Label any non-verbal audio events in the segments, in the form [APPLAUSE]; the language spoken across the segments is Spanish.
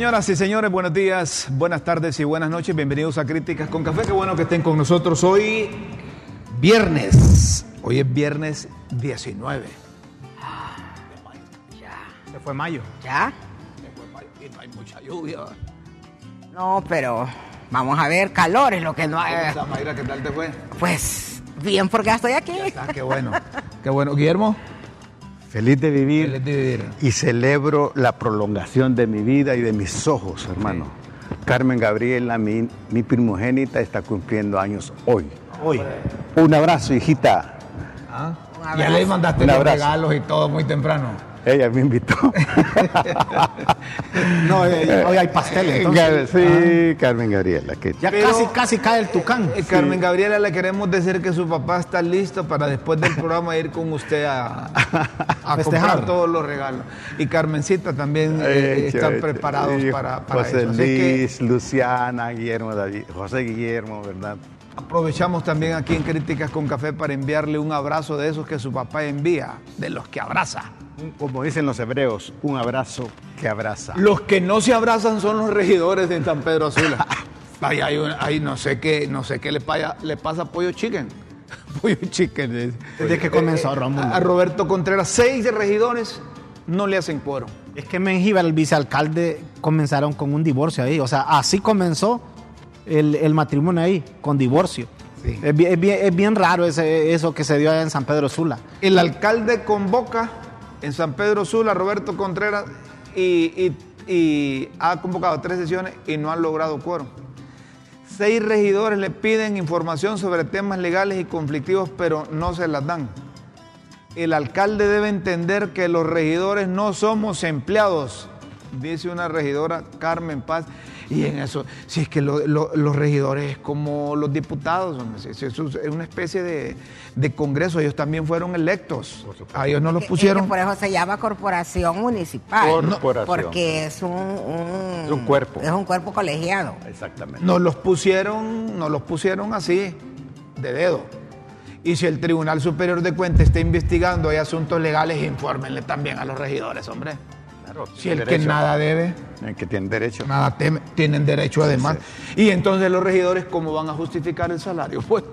Señoras y señores, buenos días, buenas tardes y buenas noches. Bienvenidos a Críticas con Café. Qué bueno que estén con nosotros hoy, viernes. Hoy es viernes 19. Ya. Se fue mayo. ¿Ya? Se fue mayo y no hay mucha lluvia. No, pero vamos a ver, calor es lo que no ¿Cómo hay. Mayra? ¿Qué tal te fue? Pues bien, porque ya estoy aquí. Ah, qué bueno. Qué bueno. Guillermo. Feliz de vivir Feliz de vivir. y celebro la prolongación de mi vida y de mis ojos, hermano. Carmen Gabriela, mi, mi primogénita, está cumpliendo años hoy. Hoy. Un abrazo, hijita. Ah, Un Ya le mandaste los regalos y todo muy temprano. Ella me invitó. [LAUGHS] No, eh, hoy hay pastel, entonces. sí, Carmen Gabriela. Que Ya Pero- casi, casi cae el tucán. Eh, Carmen Gabriela, le queremos decir que su papá está listo para después del programa ir con usted a, [LAUGHS] a Festejar. comprar todos los regalos. Y Carmencita también eh, Eh, están preparados para, para José eso. Así que Luis, Luciana, Guillermo David, José Guillermo, ¿verdad? Aprovechamos también aquí en Críticas con Café para enviarle un abrazo de esos que su papá envía, de los que abraza. Como dicen los hebreos, un abrazo que abraza. Los que no se abrazan son los regidores de San Pedro Azula. Ahí, [LAUGHS] hay un- ahí no sé qué, no sé qué le, paya- le pasa a Pollo Chicken. [LAUGHS] Pollo Chicken. eh. Desde que comenzó, Rómulo. A Roberto Contreras, seis regidores no le hacen cuero. Es que Mengíbar, el vicealcalde, comenzaron con un divorcio ahí. O sea, así comenzó el, el matrimonio ahí, con divorcio. Sí. Es, bien, es bien- es bien raro ese, eso que se dio allá en San Pedro Sula. El alcalde convoca en San Pedro Sula a Roberto Contreras y, y- y ha convocado tres sesiones y no han logrado quórum. Seis regidores le piden información sobre temas legales y conflictivos, pero no se las dan. El alcalde debe entender que los regidores no somos empleados, dice una regidora Carmen Paz. Y en eso, si es que lo- lo- los regidores es como los diputados, hombre, si- si eso es una especie de, de congreso, ellos también fueron electos. A ellos no los Que- pusieron. que por eso se llama corporación municipal. Corporación. Porque es un, un- Es un cuerpo. Es un cuerpo colegiado. Exactamente. Nos los pusieron, nos los pusieron así, de dedo. Y si el Tribunal Superior de Cuentas está investigando, hay asuntos legales, infórmenle también a los regidores, hombre. Claro, Si el que nada debe, El que tiene derecho. nada teme, tienen derecho además. Y entonces los regidores, ¿cómo van a justificar el salario? [LAUGHS] Pues,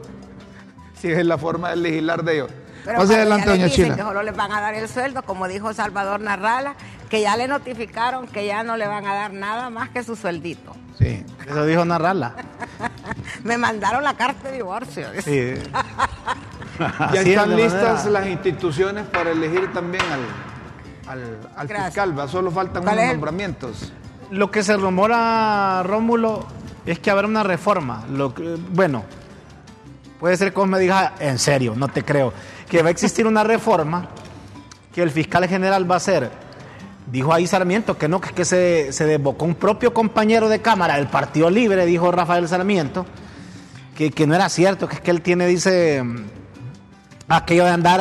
si es la forma de legislar de ellos. Pero Pase adelante, doña Chila. que solo les van a dar el sueldo, como dijo Salvador Narrala, que ya le notificaron que ya no le van a dar nada más que su sueldito. Sí. Eso dijo Narrala. [LAUGHS] Me mandaron la carta de divorcio. Sí. [LAUGHS] Ya están listas las instituciones para elegir también al, al, al fiscal, ¿va? solo faltan ¿Cuál unos es nombramientos. Lo que se rumora, Rómulo, es que habrá una reforma. Lo que- bueno, puede ser que vos me digas, en serio, no te creo, que va a existir una reforma que el fiscal general va a hacer. Dijo ahí Sarmiento que no, que es que se, se desbocó un propio compañero de Cámara del Partido Libre, dijo Rafael Sarmiento, que, que no era cierto, que es que él tiene, dice, aquello de andar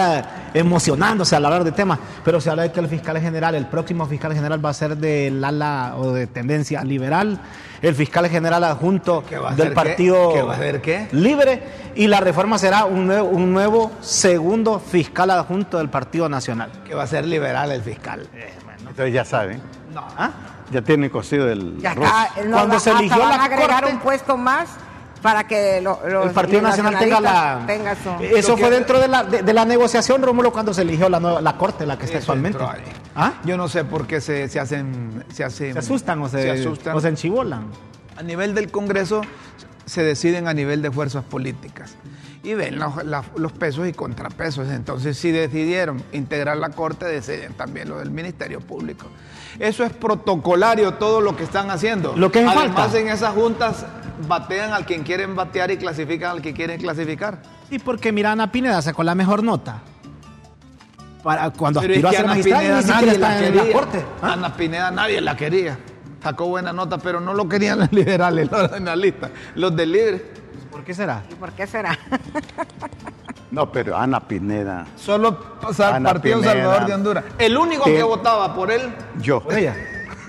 eh, emocionándose al hablar de temas, pero se habla de que el fiscal general, el próximo fiscal general va a ser del ala o de tendencia liberal, el fiscal general adjunto ¿Qué va a del qué? partido ¿Qué va a hacer qué? libre y la reforma será un nuevo, un nuevo segundo fiscal adjunto del Partido Nacional. Que va a ser liberal el fiscal. Entonces ya saben. No. ¿Ah? Ya tienen cocido el Ya arroz. está, no, Cuando va- se hasta eligió van la a agregar Corte- un puesto más para que lo- los el Partido Nacional tenga la... tenga Eso que- fue dentro de la, de, de la negociación, Rómulo, cuando se eligió la, nueva- la Corte, la que está Eso actualmente. ¿Ah? Yo no sé por qué se, se hacen, se hacen. ¿Se asustan o se, se asustan. o se enchivolan? A nivel del Congreso se deciden a nivel de fuerzas políticas y ven los, la- los pesos y contrapesos. Entonces, si decidieron integrar la Corte, deciden también lo del Ministerio Público. Eso es protocolario todo lo que están haciendo. Lo que hace Además, falta. en esas juntas batean al quien quieren batear y clasifican al que quieren clasificar. Y porque mira, Ana Pineda sacó la mejor nota. Para, cuando Pero es aspiró a ser Ana magistrada, Pineda ni nadie está la en quería. la Corte. ¿Ah? Ana Pineda nadie la quería. Sacó buena nota, pero no lo querían [LAUGHS] los liberales, los analistas, los del libre. ¿Por qué será? ¿Y por qué será? [LAUGHS] No, pero Ana Pineda, Solo pasar Ana Partido Pineda. Salvador de Honduras. El único que votaba por él, yo. Por ella.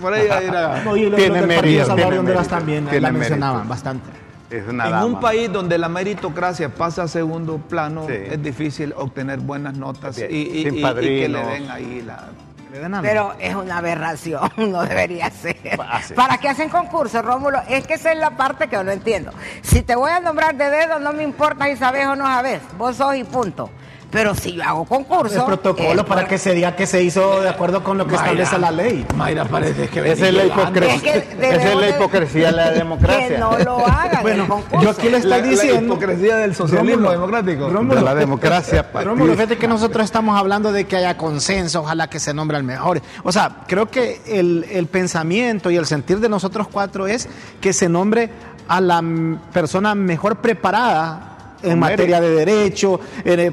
Por ella era. No, y los Tiene mérito, mérito, también tiene la mencionaban mérito. bastante. Es una En dama. un país donde la meritocracia pasa a segundo plano, Sí. es difícil obtener buenas notas y, y- sin y- y que le den ahí la. Le den hambre. Pero es una aberración, [LAUGHS] no debería ser. Ah, sí. ¿Para qué hacen concursos, Rómulo? Es que esa es la parte que yo no entiendo. Si te voy a nombrar de dedo, no me importa si sabes o no sabes. Vos sos y punto. Pero si yo hago concurso. el protocolo es para que se diga que se hizo de acuerdo con lo que establece la ley. Mayra parece que Esa es la Es hipocresía, que esa es la de- hipocresía de la democracia. Que no lo hagan. Bueno, yo aquí le estoy La- la diciendo. hipocresía del socialismo Rómulo, democrático. Rómulo, De la democracia [LAUGHS] Rómulo, fíjate que nosotros estamos hablando de que haya consenso, ojalá que se nombre al mejor. O sea, creo que el, el pensamiento y el sentir de nosotros cuatro es que se nombre a la persona mejor preparada en materia de derecho,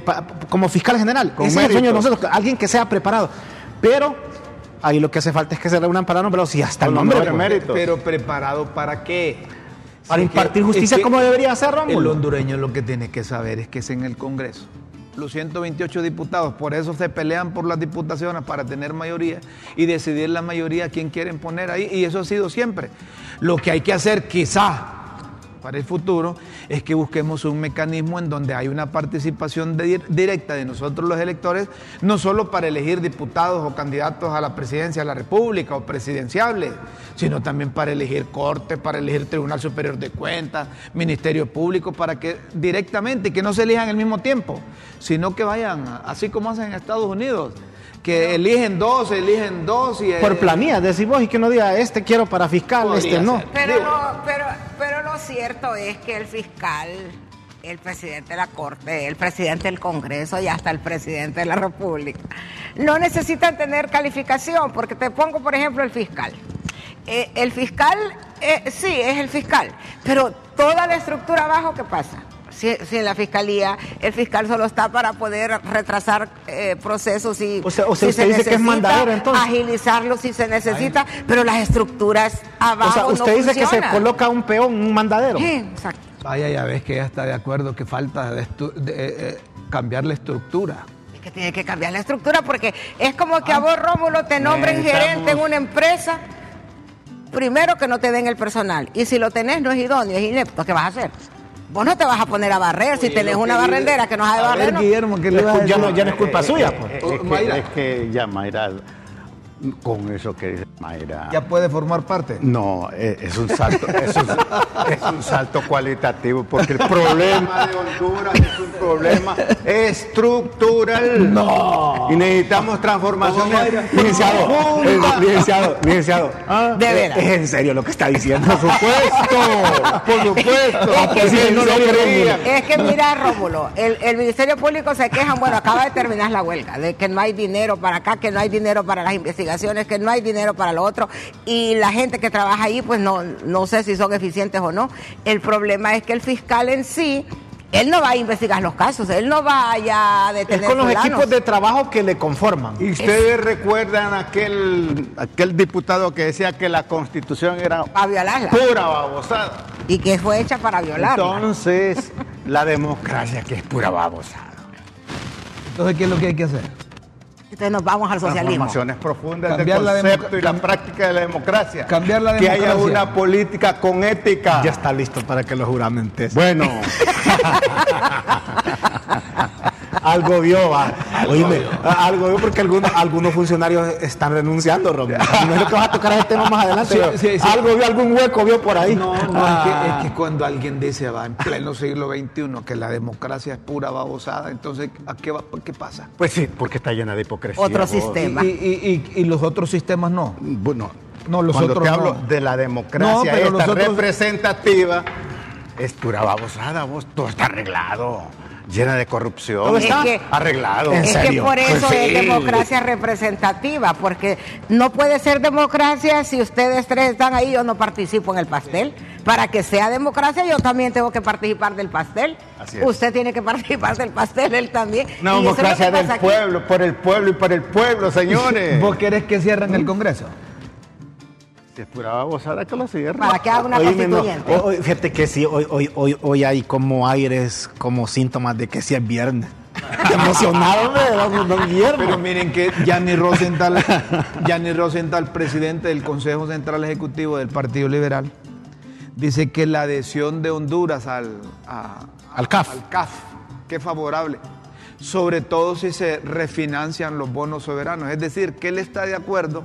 pa- como fiscal general. Con Ese es el sueño de nosotros, alguien que sea preparado. Pero ahí lo que hace falta es que se reúnan para nombrarlos si hasta el Con nombre. pues. Pero preparado para qué? Para Si impartir que- justicia es que como debería ser, El Rómulo. hondureño lo que tiene que saber es que es en el Congreso. Los 128 diputados, por eso se pelean por las diputaciones para tener mayoría y decidir la mayoría quién quieren poner ahí. Y eso ha sido siempre. Lo que hay que hacer quizá para el futuro es que busquemos un mecanismo en donde hay una participación directa de nosotros los electores, no solo para elegir diputados o candidatos a la presidencia de la República o presidenciables, sino también para elegir corte, para elegir Tribunal Superior de Cuentas, Ministerio Público, para que directamente, que no se elijan al mismo tiempo, sino que vayan, así como hacen en Estados Unidos, que eligen dos, eligen dos y... Por eh, planilla, decís vos, y que no diga, este quiero para fiscal, este no. Pero, lo, pero, pero lo cierto es que el fiscal, el presidente de la Corte, el presidente del Congreso y hasta el presidente de la República no necesitan tener calificación, porque te pongo, por ejemplo, el fiscal. Eh, el fiscal, eh, sí, es el fiscal, pero toda la estructura abajo, ¿qué pasa? Si, si en la fiscalía el fiscal solo está para poder retrasar eh, procesos y O sea- o sea, si usted se dice que es necesita, mandadero, entonces. agilizarlo si se necesita, pero las estructuras abajo O sea, no usted dice que se coloca un peón, un mandadero. Sí, exacto. Vaya, ya ves que ella está de acuerdo que falta de estu- de, eh, eh, cambiar la estructura. Es que tiene que cambiar la estructura porque es como que a vos, Rómulo, te nombren gerente en una empresa. Primero que no te den el personal. Y si lo tenés, no es idóneo, es inepto. ¿Qué vas a hacer? Vos no te vas a poner a barrer si tenés una barrendera que no sabe barrer. no. Guillermo, ¿qué le Ya no- decir? ya no es culpa suya, pues. Eh, Oh, Es que, Mayra. es que ya Mayra, con eso que dice Mayra. Ya puede formar parte. No, eh, es un salto, es un, es un salto cualitativo porque el problema de Honduras es un problema estructural. No. Y necesitamos transformación. Licenciado, eh, licenciado, licenciado. De eh, veras. Es en serio lo que está diciendo. Por supuesto, por supuesto. Es que, no lo creían. es que mira, Rómulo, el, el Ministerio Público se quejan, bueno, acaba de terminar la huelga, de que no hay dinero para acá, que no hay dinero para las investigaciones, que no hay dinero para lo otro, y la gente que trabaja ahí, pues no, no sé si son eficientes o no. El problema es que el fiscal en sí, él no va a investigar los casos, él no va allá a Es detener con los fulanos. equipos de trabajo que le conforman. ¿Y ustedes recuerdan aquel, aquel diputado que decía que la constitución era violarla. pura babosada? Y que fue hecha para violarla. Entonces, la democracia que es pura babosada. Entonces, ¿qué es lo que hay que hacer? Entonces nos vamos al socialismo. Transformaciones profundas Cambiar del concepto y la práctica de la democracia. Cambiar la Que haya democracia. una política con ética. Ya está listo para que lo juramentes. Bueno, [LAUGHS] Algo vio, va. Oíme, algo vio porque algunos, algunos funcionarios están renunciando, Romero. [LAUGHS] No es que vas a tocar ese tema más adelante. Sí, pero sí, sí. Algo vio, algún hueco vio por ahí. No, no, es, que, es que cuando alguien dice, va, en pleno siglo XXI, que la democracia es pura babosada, entonces, ¿a qué, va, qué pasa? pues sí, porque está llena de hipocresía. Otro vos. sistema. Y, y- y- y los otros sistemas no. Bueno, No, los cuando otros te no. hablo de la democracia No, pero esta los otros- representativa, es pura babosada, vos. Todo está arreglado. Llena de corrupción. ¿Todo está? Es que- arreglado. ¿En Es serio? que por eso Pues es democracia representativa, porque no puede ser democracia si ustedes tres están ahí, yo no participo en el pastel. Para que sea democracia, yo también tengo que participar del pastel. Así es. Usted tiene que participar del pastel, él también. Una es que democracia del aquí. pueblo, por el pueblo y por el pueblo, señores. [LAUGHS] ¿Vos querés que cierren el Congreso? Es pura babosada que lo. Para que haga una Oíme, no, constituyente. hoy- hoy- fíjate que sí, hoy, hoy, hoy, hoy hay como aires, como síntomas de que sí es viernes. Qué [LAUGHS] emocionado, Guillermo. Pero miren que Gianni Rosenthal, Gianni Rosenthal, presidente del Consejo Central Ejecutivo del Partido Liberal, dice que la adhesión de Honduras al, a- Al CAF. al CAF, que es favorable. sobre todo si se refinancian los bonos soberanos. Es decir, que él está de acuerdo.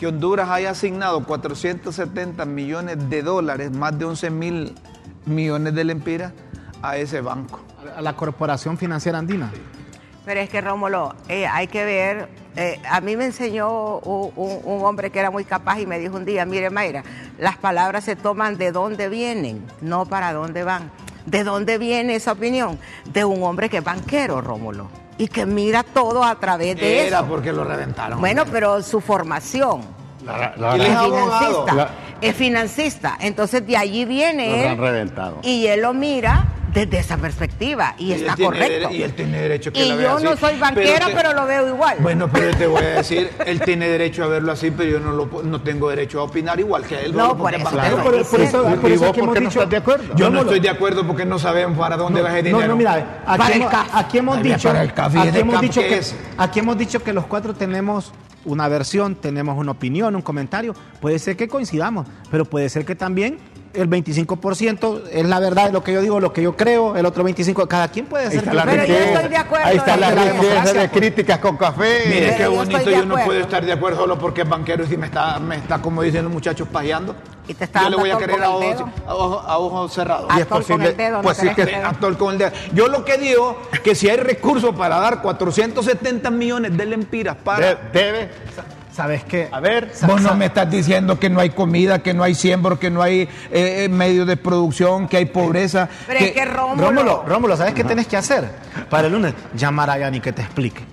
Que Honduras haya asignado 470 millones de dólares, más de 11 mil millones de lempiras, a ese banco. A la Corporación Financiera Andina. Pero es que Rómulo, eh, hay que ver, eh, a mí me enseñó un, un- un hombre que era muy capaz y me dijo un día, mire Mayra, las palabras se toman de dónde vienen, no para dónde van. ¿De dónde viene esa opinión? De un hombre que es banquero, Rómulo, y que mira todo a través de Era eso. porque lo reventaron. Bueno, pero su formación La- la- Él es financista. La- Es financista. Entonces de allí viene Lo han él reventado. y él lo mira desde esa perspectiva y, está correcto. y él tiene derecho que Y la vea yo así. no soy banquera, te- pero, lo veo igual. Bueno, pero te voy a decir, [LAUGHS] él tiene derecho a verlo así, pero yo no, lo, no tengo derecho a opinar igual que él. No, por eso por, por eso, ¿Y por eso por hemos qué no estás de acuerdo? Yo no estoy de acuerdo porque no sabemos para dónde va ese dinero. No, no, mira, aquí, Para el hemos, CAF. aquí hemos Ay, dicho, para el CAF, ¿y aquí ese hemos CAF dicho qué que, es? aquí hemos dicho que los cuatro tenemos una versión, tenemos una opinión, un comentario. Puede ser que coincidamos, pero puede ser que también el 25% es la verdad de lo que yo digo, lo que yo creo, el otro 25%, cada quien puede Ahí ser. está la Pero yo riqueza. estoy de acuerdo Ahí está la la riqueza de pues. críticas con café. Mire, qué yo bonito, yo no puedo estar de acuerdo solo porque es banquero y si me está, me está como dicen los muchachos, pajeando. Y te está yo le voy a querer a ojos, a ojos- a ojos cerrados. Y es con posible- el dedo, no pues sí que- Actor con el dedo. Yo lo que digo que si hay recursos para dar 470 millones de lempiras para De- debe. ¿Sabes qué? A ver. Vos no me estás diciendo que no hay comida, que no hay siembro, que no hay eh, eh, medios de producción, que hay pobreza. Pero es que Rómulo, Rómulo, Rómulo, ¿sabes qué tenés que hacer? Para el lunes, llamar a Yani que te explique.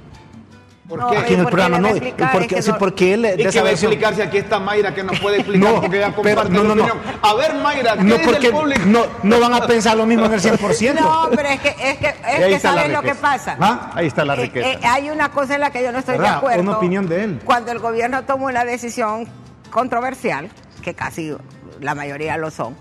¿Por No, Aquí en el programa no. Porque, que sí, no- porque él de ¿Y que esa va a versión- explicar si aquí está Mayra que nos puede explicar No, porque ella comparte no, no, no. A ver, Mayra, ¿qué No, dice porque el público? no, no van a pensar lo mismo en el 100%. No, pero es que, es que, es que ¿sabes lo que pasa? ¿Ah? Ahí está la Eh, riqueza. eh, hay una cosa en la que yo no estoy de ¿Verdad? acuerdo. Una opinión de él. Cuando el gobierno toma una decisión controversial, que casi la mayoría lo son,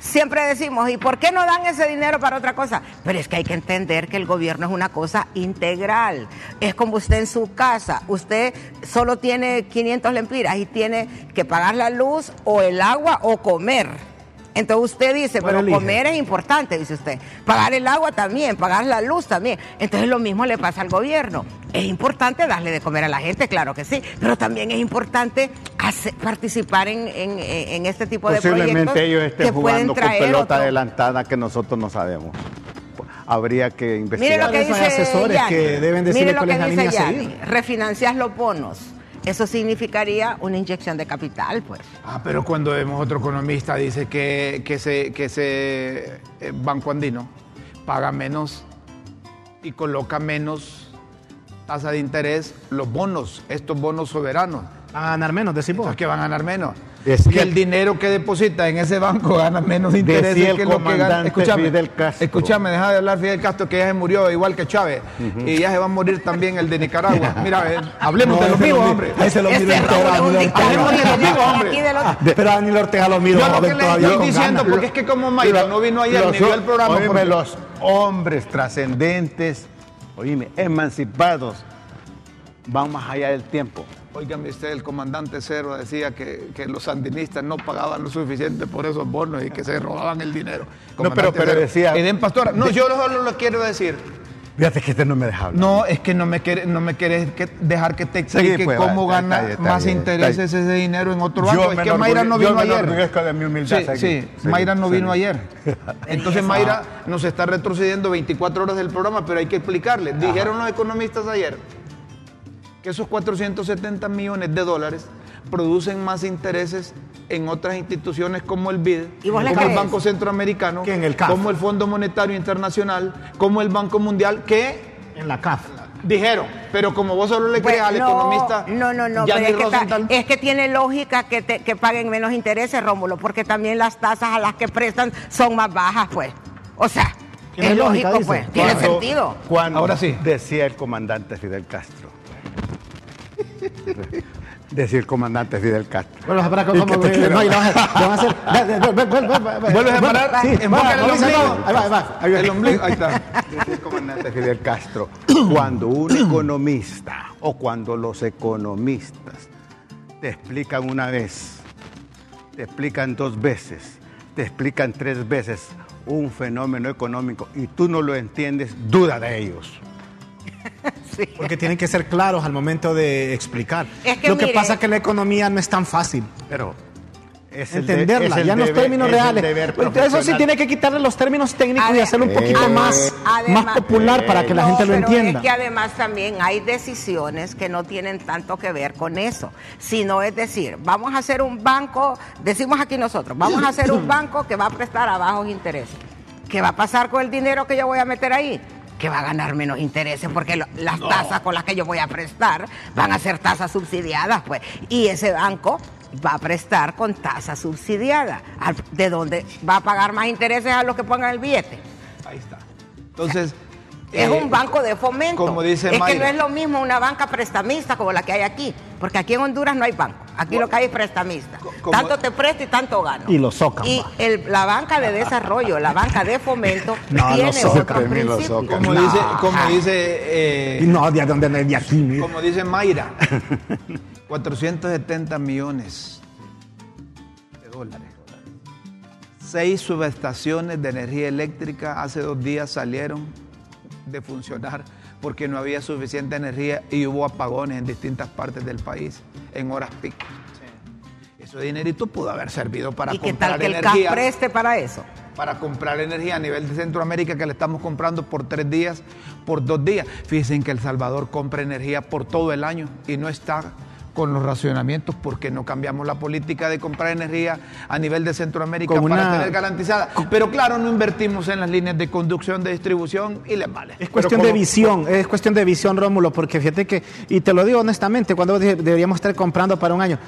siempre decimos, ¿y por qué no dan ese dinero para otra cosa? Pero es que hay que entender que el gobierno es una cosa integral. Es como usted en su casa. Usted solo tiene 500 lempiras y tiene que pagar la luz o el agua o comer. Entonces usted dice, ¿Cuál pero elige? comer es importante, dice usted. Pagar el agua también, pagar la luz también. Entonces lo mismo le pasa al gobierno. Es importante darle de comer a la gente, claro que sí, pero también es importante hacer- participar en, en- en este tipo de proyectos Posiblemente ellos estén que pueden jugando con traer pelota otro- adelantada que nosotros no sabemos. Habría que Mire investigar. lo que Esos dice asesores Yanni. que deben decirle Mire lo cuál que es la dice línea a Yanni. Refinancias los bonos. Eso significaría una inyección de capital, pues. Ah, pero cuando vemos otro economista dice que, que ese, que ese eh, Banco Andino paga menos y coloca menos tasa de interés los bonos, estos bonos soberanos. Van a ganar menos. Los que van a ganar menos. Decía- que el dinero que deposita en ese banco gana menos interés el que lo que gana. Escúchame, Fidel Castro. escúchame, deja de hablar Fidel Castro, que ya se murió igual que Chávez. Y ya se va a morir también el de Nicaragua. [LAUGHS] Mira, eh, hablemos de los vivos, mi- hombre. Ese lo miro. Hablemos de los vivos, hombre. Aquí de los- Pero a Daniel Ortega lo miro Yo lo que le estoy diciendo, porque es que como Mayra no vino ayer ni vio el programa. Los hombres trascendentes, oíme, emancipados, van más allá del tiempo. Óigame usted, el comandante Cero decía que, que los sandinistas no pagaban lo suficiente por esos bonos y que se robaban el dinero. No, pero- pero decía- Edén Pastora. No, yo solo lo quiero decir. Fíjate que este no me deja hablar. No, es que no me quieres no me que- dejar que te explique Sí, pues, cómo va, está gana está más bien, intereses está ese dinero en otro banco. es que Mayra no yo vino me ayer. enorgullezco de mi humildad. Sí, sí, seguí, Mayra no vino ayer. [LAUGHS] Entonces Mayra nos está retrocediendo 24 horas del programa, pero hay que explicarle. Dijeron los economistas ayer que esos 470 millones de dólares producen más intereses en otras instituciones como el BID, ¿Y vos le como el? Banco Centroamericano, Que en el CAF. como el Fondo Monetario Internacional, como el Banco Mundial, que En la CAF. dijeron, pero como vos solo le crees Pues, al no, economista No, no, no, pero es que, ta- Rosenthal, es que tiene lógica que, te- que paguen menos intereses, Rómulo, porque también las tasas a las que prestan son más bajas, pues. O sea, es lógico, pues. Tiene Cuando- sentido. Cuando Ahora sí. decía el comandante Fidel Castro, [LAUGHS] Decir comandante Fidel Castro. Bueno, para que ¿Y como qué te quiero? no, y lo van a- lo van a hacer. ¿Vuelves a parar? Sí, el. Ahí ombligo, ahí está. Decir comandante Fidel Castro, cuando un [CLEARS THROAT] economista o cuando los economistas te explican una vez, te explican dos veces, te explican tres veces un fenómeno económico y tú no lo entiendes, duda de ellos. Porque tienen que ser claros al momento de explicar. Es que Lo que mire- pasa es que la economía no es tan fácil. Pero es el de- entenderla, es el ya en los términos es reales. Eso sí tiene que quitarle los términos técnicos y hacerlo un poquito Eh, más, además- más popular para que la No, gente lo pero entienda. Es que además también hay decisiones que no tienen tanto que ver con eso, sino es decir, vamos a hacer un banco, decimos aquí nosotros, vamos a hacer un [CLEARS THROAT] banco que va a prestar a bajos intereses. ¿Qué va a pasar con el dinero que yo voy a meter ahí? Que va a ganar menos intereses porque lo- las tasas con las que yo voy a prestar van a ser tasas subsidiadas, pues. Y ese banco va a prestar con tasa subsidiada. ¿De dónde va a pagar más intereses a los que pongan el billete? Ahí está. Entonces. Es eh, un banco de fomento. Como dice es que Mayra. no es lo mismo una banca prestamista como la que hay aquí. Porque aquí en Honduras no hay banco. Aquí lo que hay es prestamista. Como- Tanto te presto y tanto gano. Y lo socan, Y el- la banca de desarrollo, la banca de fomento, [LAUGHS] No, tiene lo principios. socan. Como No. dice, como dice, eh, Y no, de dónde de aquí. como dice Mayra, [LAUGHS] 470 millones de dólares. Seis subestaciones de energía eléctrica hace dos días salieron de funcionar porque no había suficiente energía y hubo apagones en distintas partes del país en horas pico. Ese dinerito pudo haber servido para ¿Y qué comprar tal que el energía preste para eso? para comprar energía a nivel de Centroamérica que le estamos comprando por tres días, por dos días. Fíjense que El Salvador compra energía por todo el año y no está con los racionamientos porque no cambiamos la política de comprar energía a nivel de Centroamérica Con para una- tener garantizada. Pero claro, no invertimos en las líneas de conducción, de distribución y les vale. Es cuestión de visión, es cuestión de visión, Rómulo, porque fíjate que, y te lo digo honestamente, cuando de- deberíamos estar comprando para un año.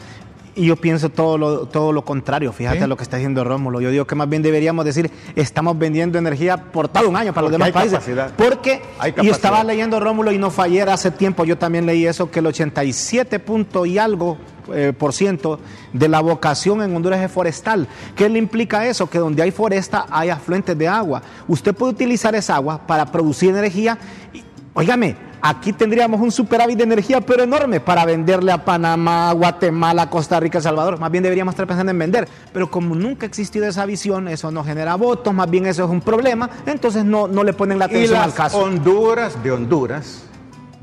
Y yo pienso todo lo, todo lo contrario, fíjate ¿Sí? a lo que está diciendo Rómulo. Yo digo que más bien deberíamos decir, estamos vendiendo energía por todo un año para los demás países. capacidad. Porque, Hay y estaba leyendo Rómulo y no ayer, hace tiempo yo también leí eso, que el 87 punto y algo eh, por ciento de la vocación en Honduras es forestal. ¿Qué le implica eso? Que donde hay foresta hay afluentes de agua. Usted puede utilizar esa agua para producir energía. Y, óigame, aquí tendríamos un superávit de energía, pero enorme, para venderle a Panamá, Guatemala, Costa Rica, El Salvador. Más bien deberíamos estar pensando en vender. Pero como nunca ha existido esa visión, eso no genera votos, más bien eso es un problema, entonces no, no le ponen la Y atención al caso. Honduras de Honduras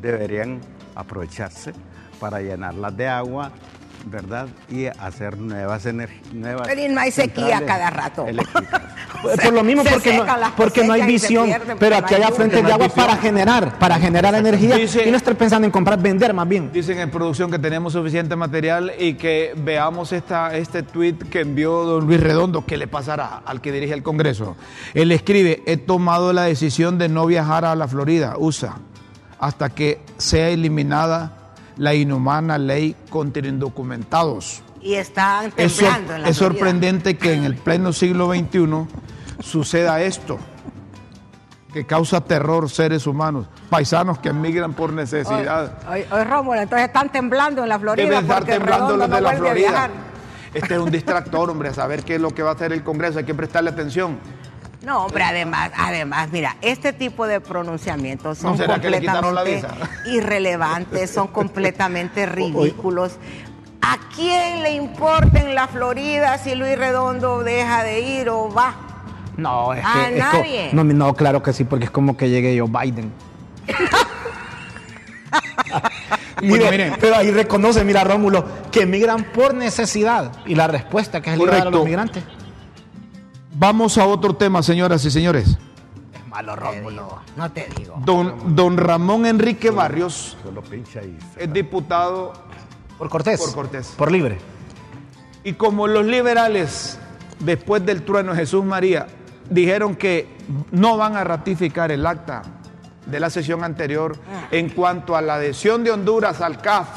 deberían aprovecharse para llenarlas de agua, ¿verdad? Y hacer nuevas energías. Pero no hay sequía cada rato. [LAUGHS] [LAUGHS] Por por lo mismo, porque no, porque no hay visión, pierden pero aquí hay lluvia. de agua visión. para generar, para generar energía Dice- y no estar pensando en comprar, vender más bien. Dicen en producción que tenemos suficiente material y que veamos esta, este tweet que envió don Luis Redondo, que le pasará al que dirige el Congreso. Él escribe, he tomado la decisión de no viajar a la Florida, USA, hasta que sea eliminada la inhumana ley contra indocumentados. Y están Es, sor- temblando en la es Florida. sorprendente que en el pleno siglo XXI suceda esto, que causa terror seres humanos, paisanos que emigran por necesidad. Hoy, hoy, Rómulo, entonces están temblando en la Florida Deben estar temblando los de la Florida. Este es un distractor, hombre, a saber qué es lo que va a hacer el Congreso, hay que prestarle atención. No, hombre, además, además, mira, este tipo de pronunciamientos son ¿No será que le quitaron la completamente [LAUGHS] irrelevantes, son completamente ridículos. ¿A quién le importa en la Florida si Luis Redondo deja de ir o va? No, es A que. es co- nadie. no, no, claro que sí, porque es como que llegue yo Biden. Bueno, [LAUGHS] Mire, miren. pero ahí reconoce, mira Rómulo, que emigran por necesidad. Y la respuesta que es el a los migrantes. Vamos a otro tema, señoras y señores. Es malo digo, no te digo. Don, don Ramón Enrique Barrios Solo pincha y se es diputado Por Cortés. Por Cortés. Por libre. y como los liberales, después del trueno de Jesús María, dijeron que no van a ratificar el acta de la sesión anterior en cuanto a la adhesión de Honduras al CAF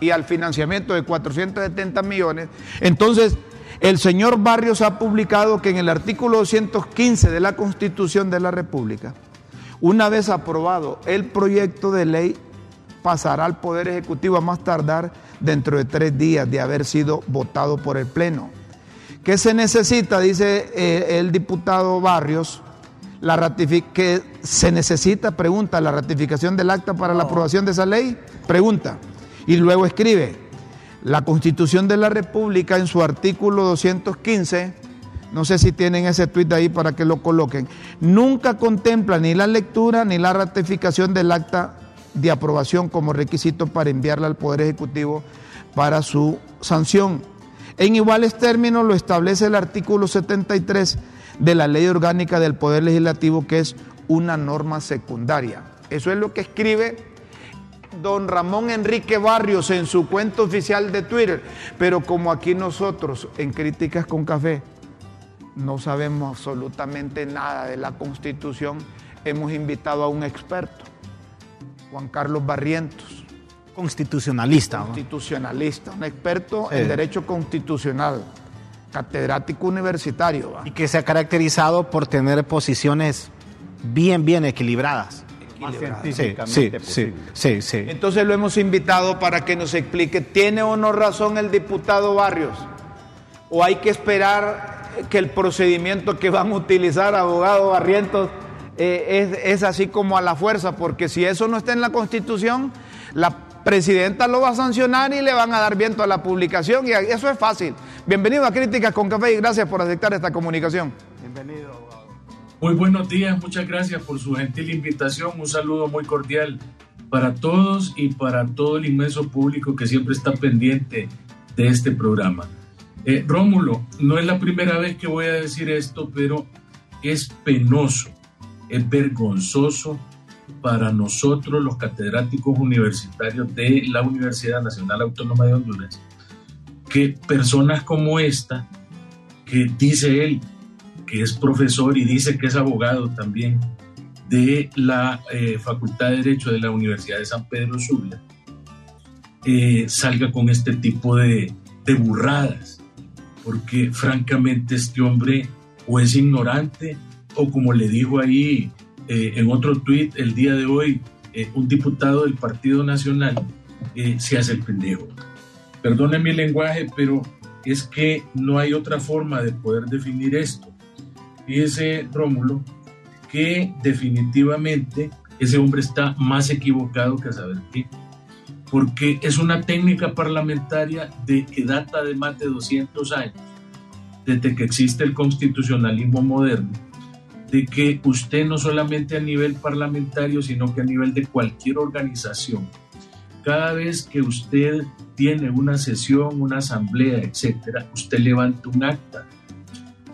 y al financiamiento de 470 millones, entonces el señor Barrios ha publicado que en el artículo 215 de la Constitución de la República, una vez aprobado el proyecto de ley, pasará al Poder Ejecutivo a más tardar dentro de tres días de haber sido votado por el Pleno. ¿Qué se necesita? Dice eh, el diputado Barrios. La que se necesita, pregunta, la ratificación del acta para la aprobación de esa ley, pregunta. Y luego escribe, la Constitución de la República en su artículo 215, no sé si tienen ese tuit ahí para que lo coloquen, nunca contempla ni la lectura ni la ratificación del acta de aprobación como requisito para enviarla al Poder Ejecutivo para su sanción. En iguales términos lo establece el artículo 73 de la Ley Orgánica del Poder Legislativo, que es una norma secundaria. Eso es lo que escribe don Ramón Enrique Barrios en su cuenta oficial de Twitter. Pero como aquí nosotros en Críticas con Café no sabemos absolutamente nada de la Constitución, hemos invitado a un experto, Juan Carlos Barrientos Constitucionalista. Constitucionalista, un experto en derecho constitucional, catedrático universitario. Y que se ha caracterizado por tener posiciones bien, bien equilibradas. Sí, sí, sí, sí, Entonces lo hemos invitado para que nos explique, ¿tiene o no razón el diputado Barrios? ¿O hay que esperar que el procedimiento que van a utilizar, abogado Barrientos, eh, es, es así como a la fuerza? Porque si eso no está en la Constitución, la presidenta lo va a sancionar y le van a dar viento a la publicación y eso es fácil. Bienvenido a Críticas con Café y gracias por aceptar esta comunicación. Bienvenido. Muy buenos días, muchas gracias por su gentil invitación. Un saludo muy cordial para todos y para todo el inmenso público que siempre está pendiente de este programa. Eh, Rómulo, no es la primera vez que voy a decir esto, pero es penoso, es vergonzoso para nosotros los catedráticos universitarios de la Universidad Nacional Autónoma de Honduras que personas como esta, que dice él que es profesor y dice que es abogado también de la eh, Facultad de Derecho de la Universidad de San Pedro Sula, eh, salga con este tipo de, burradas, porque francamente este hombre o es ignorante o como le dijo ahí eh, en otro tuit el día de hoy, un diputado del Partido Nacional se hace el pendejo. Perdone mi lenguaje, pero es que no hay otra forma de poder definir esto. Fíjese, Rómulo, que definitivamente ese hombre está más equivocado que a saber qué, porque es una técnica parlamentaria que data de más de 200 años, desde que existe el constitucionalismo moderno de que usted no solamente a nivel parlamentario, sino que a nivel de cualquier organización, cada vez que usted tiene una sesión, una asamblea, etcétera, usted levanta un acta.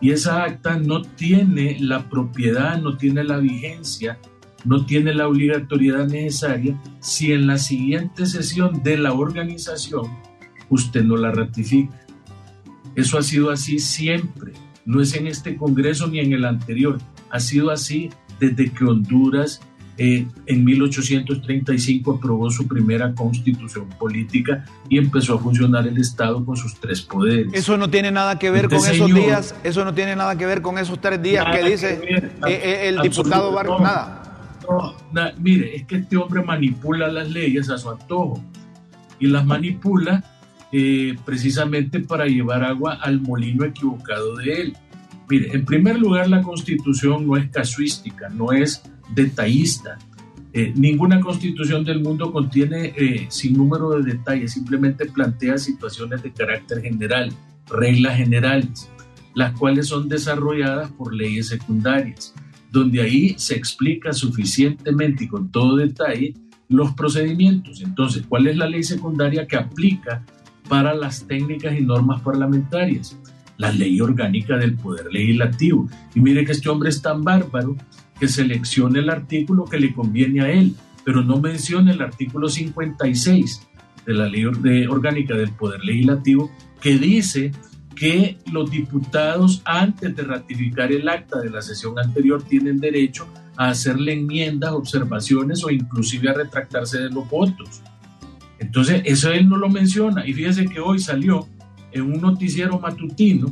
Y esa acta no tiene la propiedad, no tiene la vigencia, no tiene la obligatoriedad necesaria si en la siguiente sesión de la organización usted no la ratifica. Eso ha sido así siempre, no es en este Congreso ni en el anterior ha sido así desde que Honduras eh, en 1835 aprobó su primera constitución política y empezó a funcionar el Estado con sus tres poderes. Eso no tiene nada que ver este con esos días, eso no tiene nada que ver con esos tres días que dice eh, eh, el diputado Vargas, nada. mire, es que este hombre manipula las leyes a su antojo y las manipula precisamente para llevar agua al molino equivocado de él. Mire, en primer lugar, la constitución no es casuística, no es detallista. Eh, ninguna constitución del mundo contiene eh, sin número de detalles, simplemente plantea situaciones de carácter general, reglas generales, las cuales son desarrolladas por leyes secundarias, donde ahí se explica suficientemente y con todo detalle los procedimientos. Entonces, ¿cuál es la ley secundaria que aplica para las técnicas y normas parlamentarias? la ley orgánica del Poder Legislativo. Y mire que este hombre es tan bárbaro que selecciona el artículo que le conviene a él, pero no menciona el artículo 56 de la ley orgánica del Poder Legislativo que dice que los diputados antes de ratificar el acta de la sesión anterior tienen derecho a hacerle enmiendas, observaciones o inclusive a retractarse de los votos. Entonces, eso él no lo menciona. Y fíjese que hoy salió en un noticiero matutino,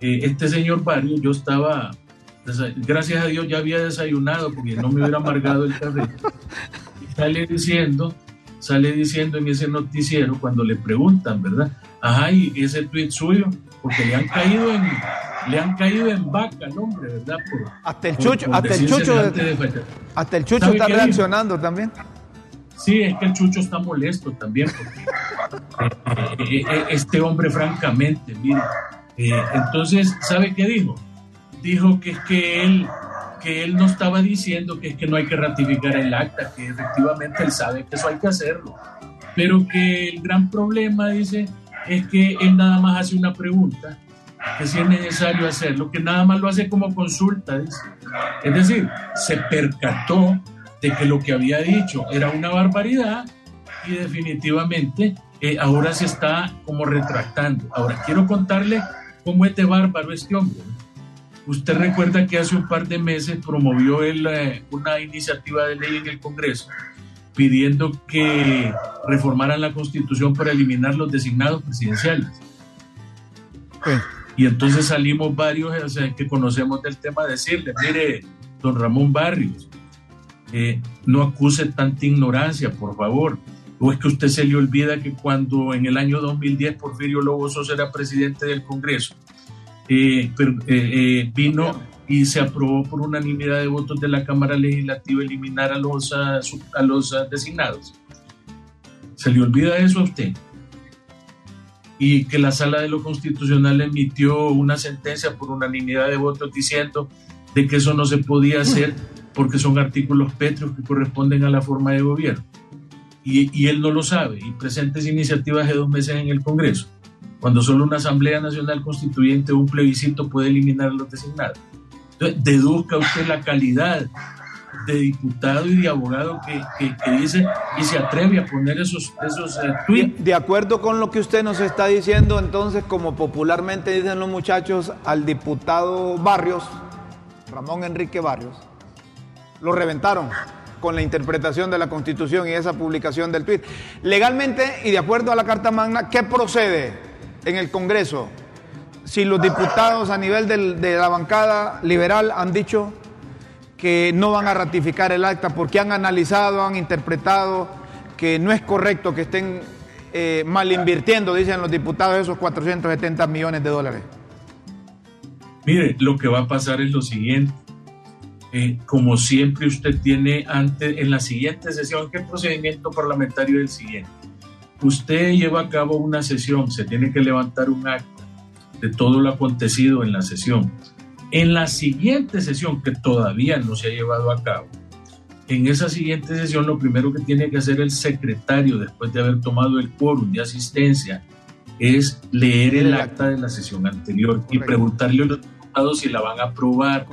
eh, este señor Barrio, yo estaba, gracias a Dios ya había desayunado porque no me hubiera amargado el café, y sale diciendo sale diciendo en ese noticiero cuando le preguntan, ¿verdad? Ajá, y ese tweet suyo, porque le han caído en, le han caído en vaca al hombre, ¿verdad? hasta el chucho, hasta el chucho, hasta el chucho está reaccionando también. Sí, es que el Chucho está molesto también, porque eh, eh, eh, este hombre, francamente, mire, entonces, ¿sabe qué dijo? Dijo que es que él, que él no estaba diciendo que es que no hay que ratificar el acta, que efectivamente él sabe que eso hay que hacerlo, pero que el gran problema, dice, es que él nada más hace una pregunta, que si es necesario hacerlo, que nada más lo hace como consulta, dice. Es decir, se percató de que lo que había dicho era una barbaridad y definitivamente eh, ahora se está como retractando. Ahora, quiero contarle cómo es de bárbaro este hombre. Usted recuerda que hace un par de meses promovió él, eh, una iniciativa de ley en el Congreso pidiendo que reformaran la constitución para eliminar los designados presidenciales. Y entonces salimos varios que conocemos del tema a decirle, mire, don Ramón Barrios, eh, no acuse tanta ignorancia, por favor. ¿O es que usted se le olvida que cuando en el año 2010 Porfirio Lobo Sosa era presidente del Congreso, eh, eh, vino y se aprobó por unanimidad de votos de la Cámara Legislativa eliminar a los, a, los designados? ¿Se le olvida eso a usted? Y que la Sala de lo Constitucional emitió una sentencia por unanimidad de votos diciendo de que eso no se podía hacer porque son artículos pétreos que corresponden a la forma de gobierno. Y, y, él no lo sabe y presenta esa iniciativa hace dos meses en el Congreso, cuando solo una Asamblea Nacional Constituyente o un plebiscito puede eliminar a los designados. Entonces, deduzca usted la calidad de diputado y de abogado que, que, dice y se atreve a poner esos, esos eh, tweets. De acuerdo con lo que usted nos está diciendo, entonces, como popularmente dicen los muchachos, al diputado Barrios, Ramón Enrique Barrios, lo reventaron con la interpretación de la Constitución y esa publicación del tuit. Legalmente y de acuerdo a la Carta Magna, ¿qué procede en el Congreso? Si los diputados a nivel de la bancada liberal han dicho que no van a ratificar el acta porque han analizado, han interpretado que no es correcto que estén eh, mal invirtiendo, dicen los diputados, esos 470 millones de dólares. Mire, lo que va a pasar es lo siguiente eh, como siempre usted tiene antes, en la siguiente sesión, ¿qué procedimiento parlamentario es el siguiente? Usted lleva a cabo una sesión, se tiene que levantar un acta de todo lo acontecido en la sesión. En la siguiente sesión, que todavía no se ha llevado a cabo, en esa siguiente sesión lo primero que tiene que hacer el secretario, después de haber tomado el quórum de asistencia, es leer el acta de la sesión anterior y preguntarle a los si la van a aprobar.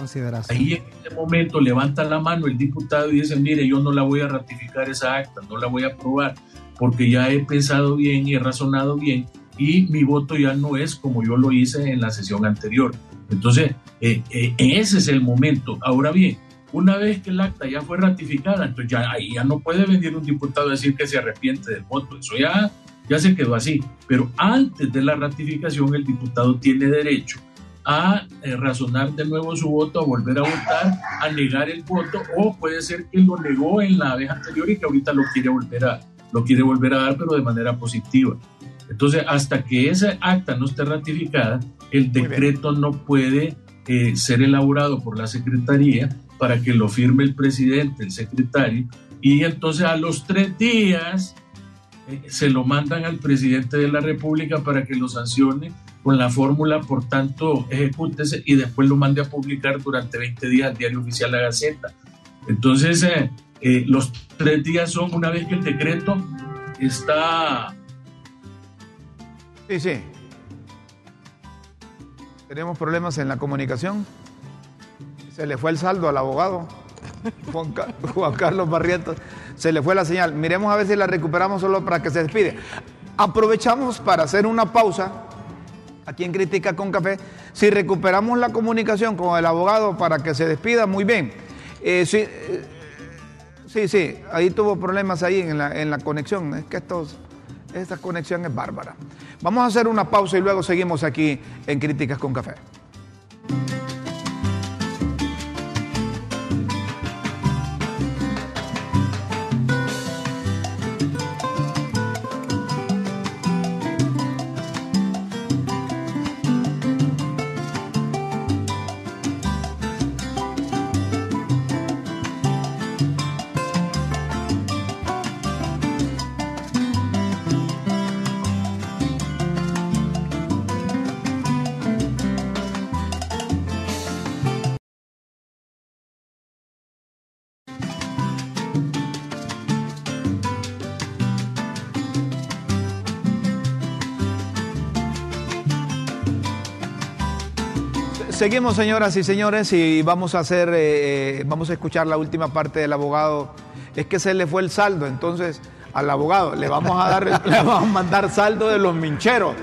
Ahí en este momento levanta la mano el diputado y dice, mire, yo no la voy a ratificar esa acta, no la voy a aprobar, porque ya he pensado bien y he razonado bien y mi voto ya no es como yo lo hice en la sesión anterior. Entonces, eh, eh, ese es el momento. Ahora bien, una vez que el acta ya fue ratificada, entonces ya ahí ya no puede venir un diputado a decir que se arrepiente del voto. Eso ya, ya se quedó así. Pero antes de la ratificación, el diputado tiene derecho a eh, razonar de nuevo su voto, a volver a votar, a negar el voto, o puede ser que lo negó en la vez anterior y que ahorita lo quiere volver a, lo quiere volver a dar, pero de manera positiva. Entonces, hasta que esa acta no esté ratificada, el decreto no puede eh, ser elaborado por la Secretaría para que lo firme el presidente, el secretario, y entonces a los tres días eh, se lo mandan al presidente de la República para que lo sancione con la fórmula, por tanto, ejecútese y después lo mande a publicar durante 20 días al diario oficial La Gaceta. Entonces, eh, los tres días son una vez que el decreto está... Sí, sí. Tenemos problemas en la comunicación. Se le fue el saldo al abogado, Juan, Carlos Barrientos. Se le fue la señal. Miremos a ver si la recuperamos solo para que se despide. Aprovechamos para hacer una pausa aquí en Crítica con Café. Si recuperamos la comunicación con el abogado para que se despida, muy bien. Eh, sí, eh, sí, sí, ahí tuvo problemas ahí en la, en la conexión. Es que estos, esta conexión es bárbara. Vamos a hacer una pausa y luego seguimos aquí en Críticas con Café. Seguimos, señoras y señores, y vamos a hacer, eh, eh, vamos a escuchar la última parte del abogado. Es que se le fue el saldo, entonces al abogado le vamos a dar, [LAUGHS] le vamos a mandar saldo de los mincheros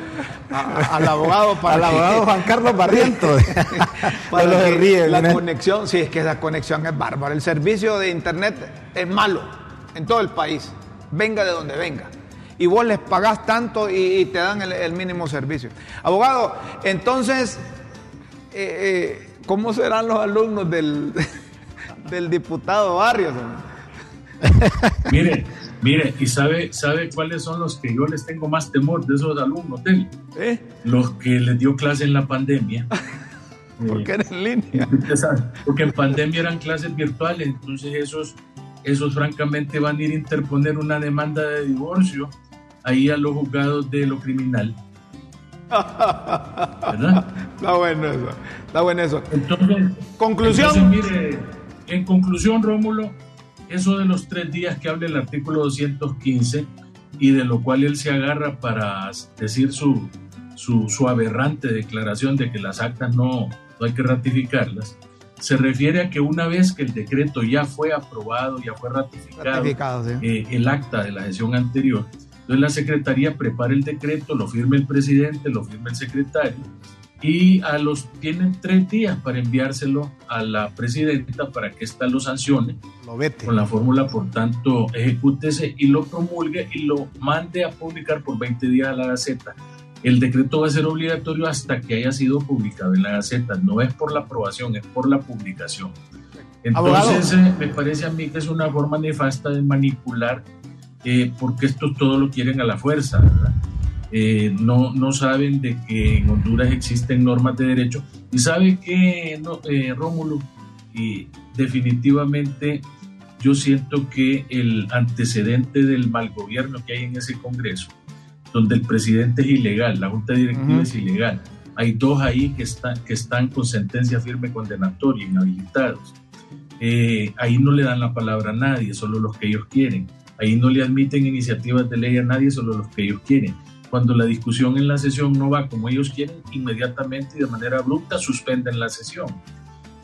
al abogado para al abogado Juan Carlos Barrientos. [LAUGHS] para que ríe, la conexión, sí, es que esa conexión es bárbara. El servicio de internet es malo en todo el país, venga de donde venga y vos les pagás tanto y, te dan el, mínimo servicio. Abogado, entonces, eh, eh, ¿cómo serán los alumnos del, [LAUGHS] del diputado Barrios? mire, mire, ¿y sabe, sabe cuáles son los que yo les tengo más temor de esos alumnos de ¿Eh? Los que les dio clase en la pandemia. [LAUGHS] Porque era en línea. [LAUGHS] Porque en pandemia eran clases virtuales, entonces esos, esos francamente van a ir a interponer una demanda de divorcio ahí a los juzgados de lo criminal. ¿Verdad? Está bueno eso. Está bueno eso. Entonces, conclusión. mire, en conclusión, Rómulo, eso de los tres días que habla el artículo 215 y de lo cual él se agarra para decir su, su, aberrante declaración de que las actas no, no hay que ratificarlas, se refiere a que una vez que el decreto ya fue aprobado, ya fue ratificado, eh, el acta de la sesión anterior, entonces la Secretaría prepara el decreto, lo firma el presidente, lo firma el secretario y a los tienen tres días para enviárselo a la presidenta para que ésta lo sancione lo vete. con la fórmula, por tanto, ejecútese y lo promulgue y lo mande a publicar por 20 días a la Gaceta. El decreto va a ser obligatorio hasta que haya sido publicado en la Gaceta. No es por la aprobación, es por la publicación. Entonces, eh, me parece a mí que es una forma nefasta de manipular eh, porque esto todo lo quieren a la fuerza, ¿verdad? Eh, no, no saben de que en Honduras existen normas de derecho y sabe que, no, eh, Rómulo, y definitivamente yo siento que el antecedente del mal gobierno que hay en ese Congreso, donde el presidente es ilegal, la junta directiva es ilegal, hay dos ahí que están, que están con sentencia firme condenatoria, inhabilitados. ahí no le dan la palabra a nadie, solo los que ellos quieren. Ahí no le admiten iniciativas de ley a nadie, solo los que ellos quieren. Cuando la discusión en la sesión no va como ellos quieren, inmediatamente y de manera abrupta suspenden la sesión.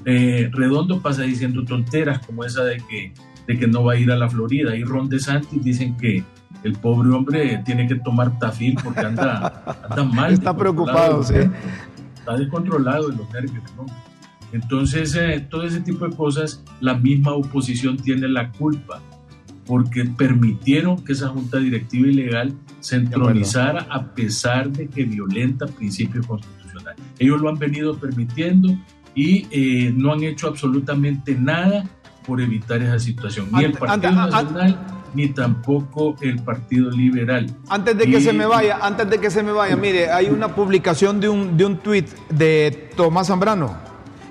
Eh, Redondo pasa diciendo tonteras como esa de que, de que no va a ir a la Florida. Y Ron DeSantis dicen que el pobre hombre tiene que tomar tafil porque anda, anda [LAUGHS] mal. Está preocupado, sí. Está descontrolado en los nervios. Entonces, eh, todo ese tipo de cosas, la misma oposición tiene la culpa porque permitieron que esa junta directiva ilegal se entronizara a pesar de que violenta principios constitucionales. Ellos lo han venido permitiendo y eh, no han hecho absolutamente nada por evitar esa situación. Ni el Partido Nacional ni tampoco el Partido Liberal. Antes de que se me vaya, antes de que se me vaya, mire, hay una publicación de un, de un tuit de Tomás Zambrano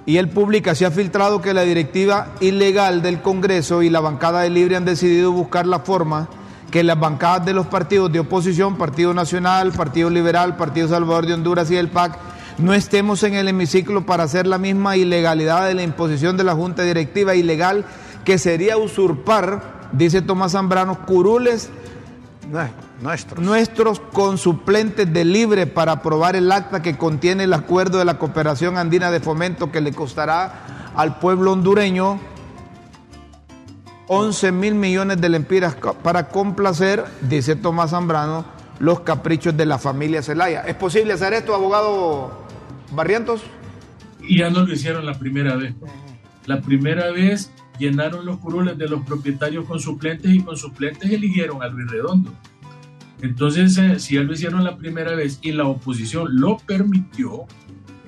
y él publica, se ha filtrado que la directiva ilegal del Congreso y la bancada de Libre han decidido buscar la forma que las bancadas de los partidos de oposición, Partido Nacional, Partido Liberal, Partido Salvador de Honduras y el PAC, no estemos en el hemiciclo para hacer la misma ilegalidad de la imposición de la Junta Directiva ilegal que sería usurpar, dice Tomás Zambrano, curules Nuestros. Nuestros con suplentes de libre para aprobar el acta que contiene el acuerdo de la cooperación andina de fomento que le costará al pueblo hondureño 11 mil millones de lempiras para complacer, dice Tomás Zambrano, los caprichos de la familia Zelaya. ¿Es posible hacer esto, abogado Barrientos? Y ya no lo hicieron la primera vez. La primera vez llenaron los curules de los propietarios con suplentes y con suplentes eligieron a Luis Redondo. Entonces, eh, si ya lo hicieron la primera vez y la oposición lo permitió,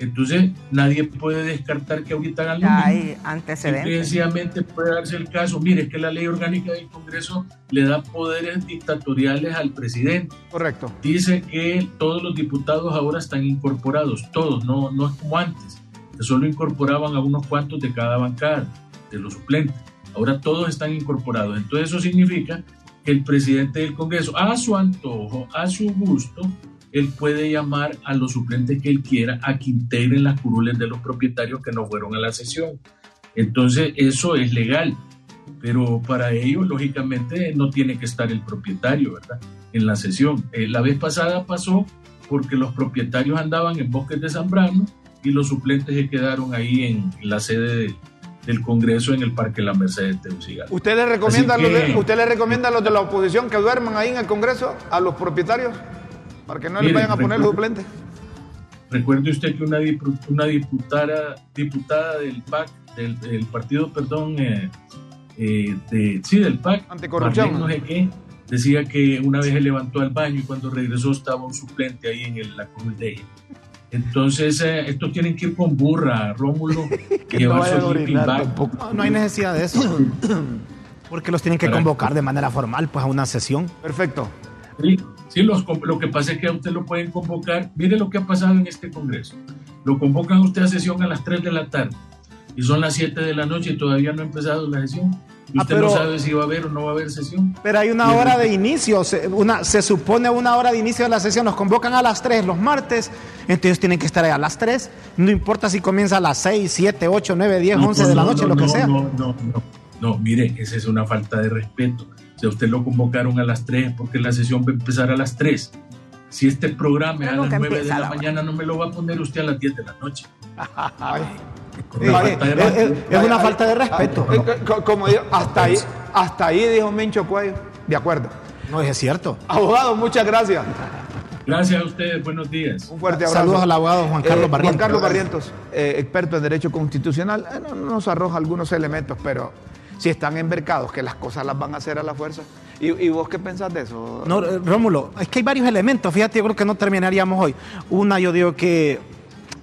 entonces nadie puede descartar que ahorita hagan lo Hay antecedentes. Sencillamente puede darse el caso. Mire, que la ley orgánica del Congreso le da poderes dictatoriales al presidente. Correcto. Dice que todos los diputados ahora están incorporados, todos, no, no es como antes, que solo incorporaban a unos cuantos de cada bancada de los suplentes. Ahora todos están incorporados. Entonces eso significa el presidente del Congreso, a su antojo, a su gusto, él puede llamar a los suplentes que él quiera a que integren las curules de los propietarios que no fueron a la sesión. Entonces eso es legal, pero para ello, lógicamente, no tiene que estar el propietario, ¿verdad? En la sesión. Eh, la vez pasada pasó porque los propietarios andaban en bosques de Zambrano y los suplentes que quedaron ahí en la sede del Congreso en el Parque La Merced de Tegucigalpa. ¿Usted le, recomienda Así a los de, que- ¿Usted le recomienda a los de la oposición que duerman ahí en el Congreso, a los propietarios, para que no les Mire, vayan a poner los recuerde- suplentes? Recuerde usted que una, dipu- una diputada, diputada del PAC, del, del partido, perdón, eh, eh, de, sí, del PAC, Anticorrupción. No sé qué, decía que una vez se levantó al baño y cuando regresó estaba un suplente ahí en el- la de. Entonces, eh, estos tienen que ir con burra, Rómulo, [LAUGHS] y llevar bag. No, no hay necesidad de eso. [COUGHS] Porque los tienen que Para- convocar de manera formal pues a una sesión. Perfecto. Sí, sí, los, lo que pasa es que a usted lo pueden convocar. Mire lo que ha pasado en este Congreso. Lo convocan a usted a sesión a las 3 de la tarde y son las 7 de la noche y todavía no ha empezado la sesión. Ah, usted pero- no sabe si va a haber o no va a haber sesión. Pero hay una hora de inicio, se, una, se supone una hora de inicio de la sesión, nos convocan a las 3 los martes, entonces tienen que estar ahí a las 3, no importa si comienza a las 6, 7, 8, 9, 10, No, 11 no, de la no, noche, no, lo que no, sea. No, no, no. No, mire, esa es una falta de respeto. Si a usted lo convocaron a las 3 porque la sesión va a empezar a las 3. Si este programa es a las nunca 9 de la la mañana, no me lo va a poner usted a las 10 de la noche. [LAUGHS] Eh, es una falta de respeto. Eh, co- Como digo, hasta ahí, hasta ahí dijo Mincho Cuello. De acuerdo. No, es cierto. Abogado, muchas gracias. Gracias a ustedes, buenos días. Un fuerte abrazo. Saludos al abogado Juan Carlos Eh, Barrientos. Juan Carlos Barrientos, eh, experto en Derecho Constitucional, eh, no- nos arroja algunos elementos, pero si están envercados, que las cosas las van a hacer a la fuerza. ¿Y, y vos qué pensás de eso? No, Rómulo, es que hay varios elementos. Fíjate, yo creo que no terminaríamos hoy. Una, yo digo que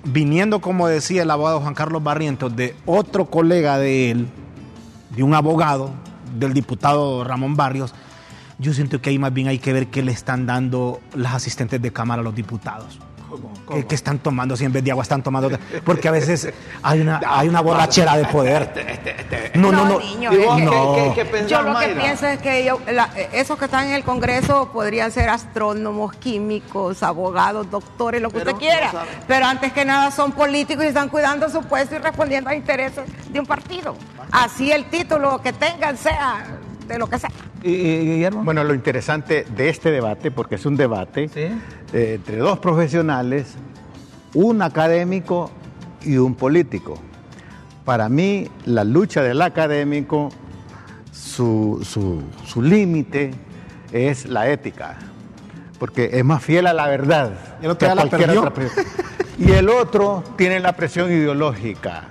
viniendo, como decía el abogado Juan Carlos Barrientos, de otro colega de él, de un abogado, del diputado Ramón Barrios, yo siento que ahí más bien hay que ver qué le están dando las asistentes de Cámara a los diputados. ¿Qué, qué están tomando? Si en vez de agua están tomando... Porque a veces hay una, hay una borrachera de poder. No, no, no. niño, ¿Y es vos que- qué- no. qué- qué pensás, Yo lo que Mayra? pienso es que ellos- la- eh, esos que están en el Congreso podrían ser astrónomos, químicos, abogados, doctores, lo que Pero usted quiera. no. Pero antes que nada son políticos y están cuidando su puesto y respondiendo a intereses de un partido. Así el título que tengan sea de lo que sea. Bueno, lo interesante de este debate, porque es un debate Sí. eh, entre dos profesionales, un académico y un político. Para mí, la lucha del académico, su, su- su límite es la ética, porque es más fiel a la verdad. Y el otro que a la otra. [LAUGHS] Y el otro tiene la presión ideológica.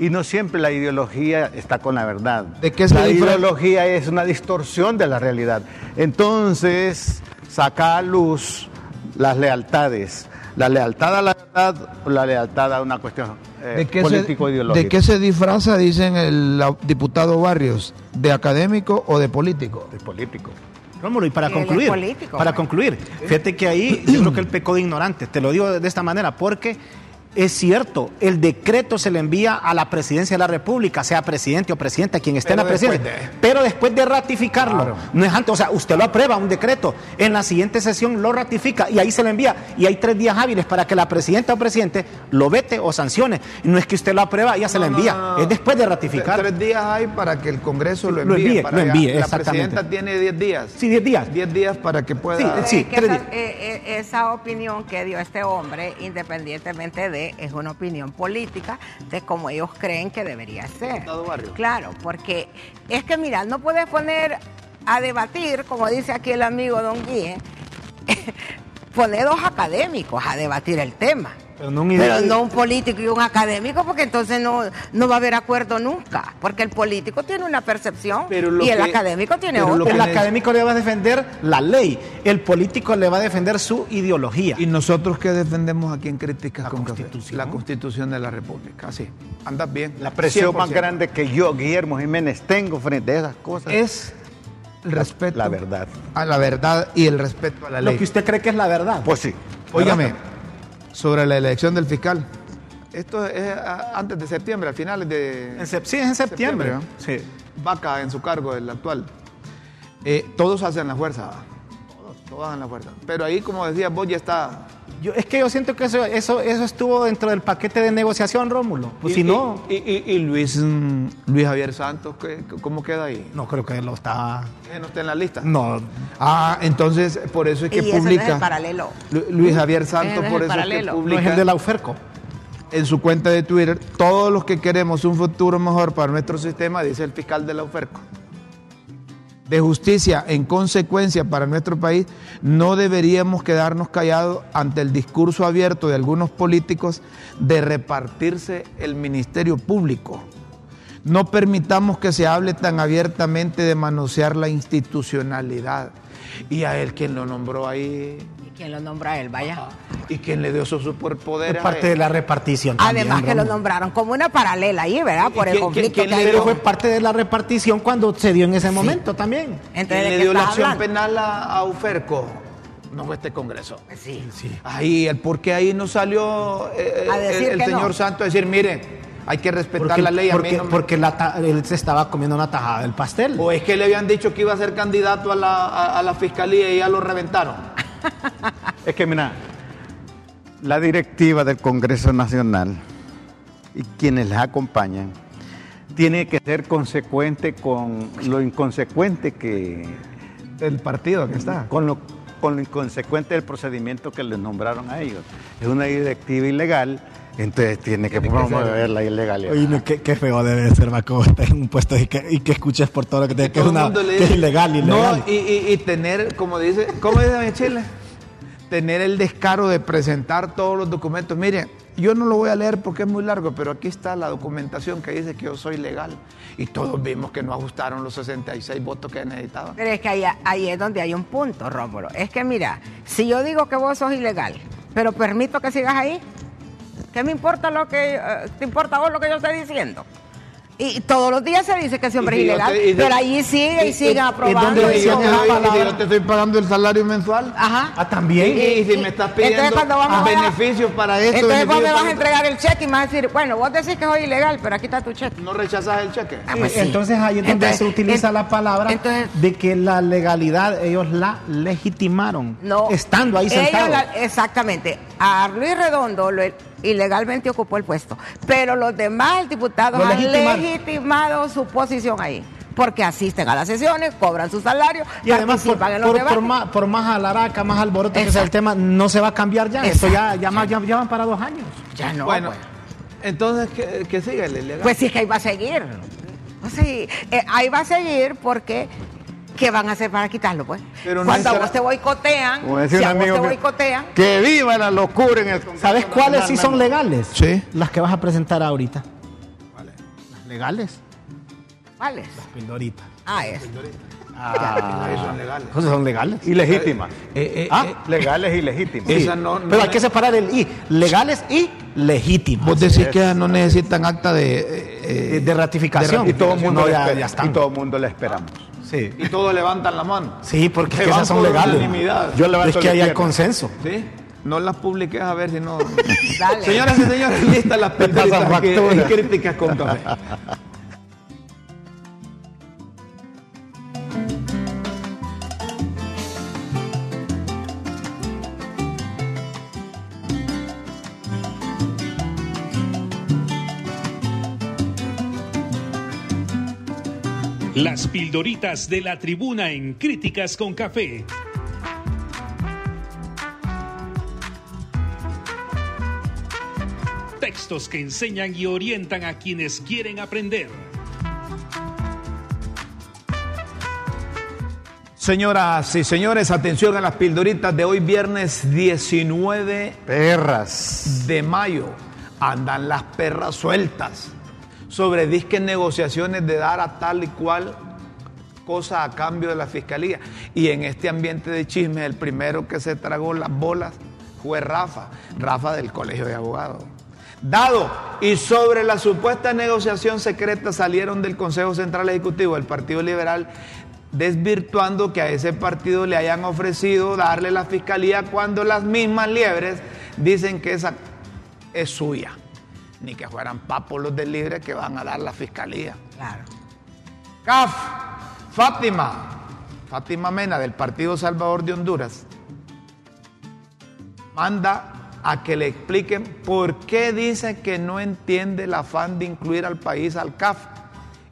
Y no siempre la ideología está con la verdad. ¿De qué se la ideología es una distorsión de la realidad. Entonces, saca a luz las lealtades. La lealtad a la verdad o la lealtad a una cuestión eh, político-ideológica. ¿De qué se disfraza, dicen el diputado Barrios? ¿De académico o de político? De político. Rómulo, y para Él concluir, político, para pues. concluir, fíjate que ahí yo creo que el pecó de ignorante, te lo digo de esta manera, porque es cierto, el decreto se le envía a la presidencia de la República, sea presidente o presidenta, quien esté en la presidencia, de- pero después de ratificarlo, no es antes, o sea, usted lo aprueba, un decreto, en la siguiente sesión lo ratifica y ahí se le envía, y hay tres días hábiles para que la presidenta o presidente lo vete o sancione, no es que usted lo aprueba y ya se no, envía, no, no. es después de ratificar. Tres días hay para que el Congreso lo Lo envíe. envíe, para lo envíe, la exactamente. presidenta tiene 10 días. Sí, 10 días. 10 días para que pueda... Sí, sí. Es que tres esa, días. eh, eh, esa opinión que dio este hombre, independientemente de, es una opinión política de cómo ellos creen que debería ser. Barrio. Claro, porque es que mira, no puedes poner a debatir, como dice aquí el amigo Don Guille, poner dos académicos a debatir el tema. Pero no un Pero no un político y un académico, porque entonces no, no va a haber acuerdo nunca. Porque el político tiene una percepción y el que- académico tiene otra. El académico le va a defender la ley, el político le va a defender su ideología. ¿Y nosotros qué defendemos aquí en Críticas La con Café? Constitución. La Constitución de la República. Así. Andas bien. La presión más 100%. grande que yo, Guillermo Jiménez, tengo frente a esas cosas es el respeto la verdad. a la verdad y el respeto a la Lo ley. que usted cree que es la verdad. Pues sí. Óigame, sobre la elección del fiscal. Esto es ah, antes de septiembre, al final de En sep- sí, es en septiembre. Septiembre, sí. Vaca en su cargo, el actual. Eh, todos hacen la fuerza. Todos, todos hacen la fuerza. Pero ahí, como decías vos, ya está. Yo, es que yo siento que eso, eso, eso estuvo dentro del paquete de negociación, Rómulo. Pues Y- si no, Y, y- y Luis, mm, Luis Javier Santos, ¿qué- ¿cómo queda ahí? no creo que lo está. Eh, ¿No está en la lista? No, Ah, entonces por eso es que y ese no es publica. el paralelo. Lu- Luis Javier Santos, no es por eso es que no publica. es el de la UFERCO. en su cuenta de Twitter, todos los que queremos un futuro mejor para nuestro sistema, dice el fiscal de la UFERCO, de justicia en consecuencia para nuestro país, no deberíamos quedarnos callados ante el discurso abierto de algunos políticos de repartirse el ministerio público. No permitamos que se hable tan abiertamente de manosear la institucionalidad. Y a él quien lo nombró ahí. ¿Y quién lo nombra a él? Vaya. Y quien le dio esos superpoderes. Es parte a de la repartición. también, Además que lo nombraron como una paralela ahí, ¿verdad? Por ¿Y el quién- conflicto quién que le fue parte de la repartición cuando se dio en ese momento también. Entonces, ¿Quién ¿de le dio la acción hablando? penal a, a UFERCO? No fue este Congreso. Sí. Ahí, el por qué ahí no salió eh, A el- decir el, que señor no. Santos a decir, mire, hay que respetar Porque, la ley. a mí porque, no me- porque la ta- él se estaba comiendo una tajada del pastel. O es que le habían dicho que iba a ser candidato a la, a- a la fiscalía y ya lo reventaron. [LAUGHS] Es que mira, la directiva del Congreso Nacional y quienes les acompañan tiene que ser consecuente con lo inconsecuente que El partido que está. con lo, con lo inconsecuente del procedimiento que les nombraron a ellos. Es una directiva ilegal, entonces tiene que promover la ilegalidad. Oye, qué, qué feo debe ser, Maco, [LAUGHS] estar en un puesto y que, y que escuches por todo lo que te que es, una, mundo le que es ilegal, ilegal. No, y, y- y tener, como dice, ¿cómo dice en Chile? Tener el descaro de presentar todos los documentos. Mire, yo no lo voy a leer porque es muy largo, pero aquí está la documentación que dice que yo soy legal. Y todos vimos que no ajustaron los 66 votos que necesitaban. Pero es que ahí, ahí es donde hay un punto, Rómulo. Es que mira, si yo digo que vos sos ilegal, pero permito que sigas ahí, ¿qué me importa lo que eh, te importa a vos lo que yo estoy diciendo? Y todos los días se dice que ese hombre es ilegal, te- pero allí sigue y, y- siguen aprobando. Y y si yo y yo te estoy pagando el salario mensual. Ajá. Ah, también. Y, y si Y- me estás entonces, pidiendo cuando vamos a beneficios para esto, Entonces vos beneficios me vas a entregar el cheque y me vas a decir, bueno, vos decís que soy ilegal, pero aquí está tu cheque. No rechazas el cheque. Ah, pues sí. Entonces ahí es donde Entonces, se utiliza en- la palabra entonces- de que la legalidad ellos la legitimaron, No. estando ahí sentados. la- exactamente. A Luis Redondo lo- ilegalmente ocupó el puesto, pero los demás diputados Lo han legitimado su posición ahí. Porque asisten a las sesiones, cobran su salario, Y además, por, en los por- debates. por más, por más alaraca, más alboroto que sea el Exacto. tema, no se va a cambiar ya. Esto ya, Exacto. ya, más- ya, ya van para dos años. Ya no. bueno, pues. entonces, ¿qué, qué sigue el ilegal? Pues sí, es que ahí va a seguir. Sí, eh, ahí va a seguir porque ¿qué van a hacer para quitarlo, pues? Pero no Cuando a vos te boicotean, Como decía si un a vos amigo te que- boicotean, Que viva la locura en el Congreso ¿Sabes cuáles sí son legales? Sí. Las que vas a presentar ahorita. Las legales. ¿cuáles? Pildoritas. Ah, es. Ah, Ahí son legales. Entonces son legales. ilegítimas. Eh, eh, ah, eh, legales y legítimas. Sí. Esa no- no Pero hay que separar el I. Legales y legítimas. Vos decís que no necesitan acta de, eh, de, eh, de ratificación. Y todo el mundo, No, ya, espera- ya están. y todo el mundo le esperamos. Sí. y todos levantan la mano. Sí, porque es que esas son por legales. unanimidad. Yo levanto es que ahí hay consenso. ¿Sí? No las publiques a ver si no. [LAUGHS] Dale. Señoras y señores, listas las factura. críticas con café. [LAUGHS] Las pildoritas de la tribuna en Críticas con Café. Textos que enseñan y orientan a quienes quieren aprender. Señoras y señores, atención a las pildoritas de hoy, viernes 19 Perras. de mayo. Andan las perras sueltas sobre disque negociaciones de dar a tal y cual cosa a cambio de la fiscalía. Y en este ambiente de chisme, el primero que se tragó las bolas fue Rafa, Rafa del Colegio de Abogados. Dado y sobre la supuesta negociación secreta salieron del Consejo Central Ejecutivo del Partido Liberal desvirtuando que a ese partido le hayan ofrecido darle la fiscalía cuando las mismas liebres dicen que esa es suya. Ni que fueran papos los del libre que van a dar la fiscalía. Claro. CAF, Fátima, Fátima Mena del Partido Salvador de Honduras, manda a que le expliquen por qué dice que no entiende el afán de incluir al país al CAF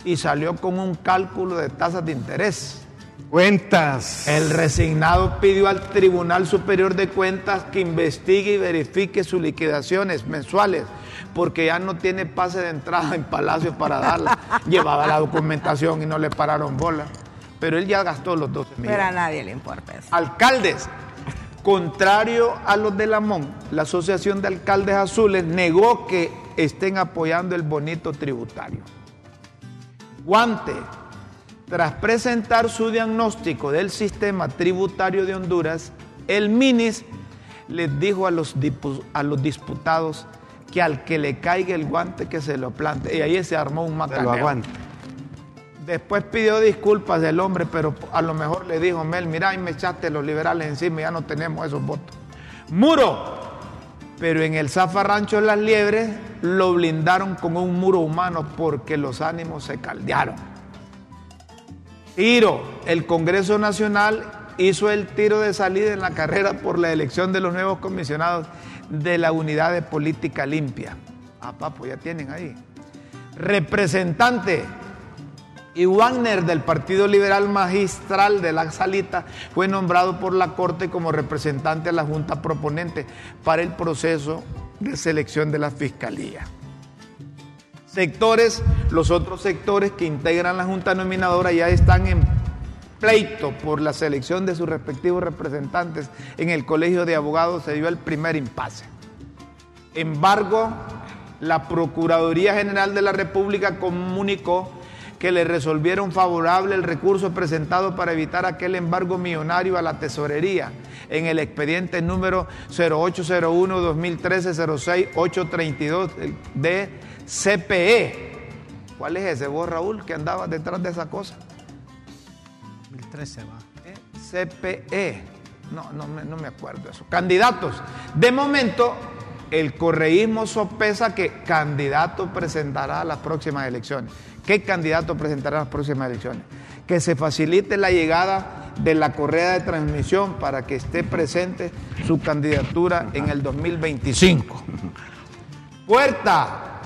y salió con un cálculo de tasas de interés. Cuentas. El resignado pidió al Tribunal Superior de Cuentas que investigue y verifique sus liquidaciones mensuales, porque ya no tiene pase de entrada en Palacio para darla. Llevaba la documentación y no le pararon bola. Pero él ya gastó los 12 millones. Pero a nadie le importa eso. Alcaldes, contrario a los de Lamón, la Asociación de Alcaldes Azules negó que estén apoyando el bonito tributario. Guante, tras presentar su diagnóstico del sistema tributario de Honduras, el MINIS les dijo a los, a los disputados que al que le caiga el guante que se lo plante. Y ahí se armó un Se macaneo. lo aguanta. Después pidió disculpas del hombre, pero a lo mejor le dijo, Mel, mira, y me echaste los liberales encima, ya no tenemos esos votos. Muro. Pero en el zafarrancho de las liebres lo blindaron con un muro humano porque los ánimos se caldearon. Tiro. El Congreso Nacional hizo el tiro de salida en la carrera por la elección de los nuevos comisionados de la Unidad de Política Limpia. Ah, papo, ya tienen ahí. Representante. Y Wagner del Partido Liberal Magistral de la Salita fue nombrado por la Corte como representante a la Junta Proponente para el proceso de selección de la Fiscalía. Sectores, los otros sectores que integran la Junta Nominadora ya están en pleito por la selección de sus respectivos representantes en el Colegio de Abogados, se dio el primer impasse. Embargo, la Procuraduría General de la República comunicó que le resolvieron favorable el recurso presentado para evitar aquel embargo millonario a la tesorería en el expediente número 0801-2013-06-832 de CPE. ¿Cuál es ese vos, Raúl, que andaba detrás de esa cosa? 2013 va. CPE. No, no me, no me acuerdo eso. Candidatos. De momento, el correísmo sopesa que candidato presentará a las próximas elecciones. ¿Qué candidato presentará a las próximas elecciones? Que se facilite la llegada de la correa de transmisión para que esté presente su candidatura en el 2025. Puerta.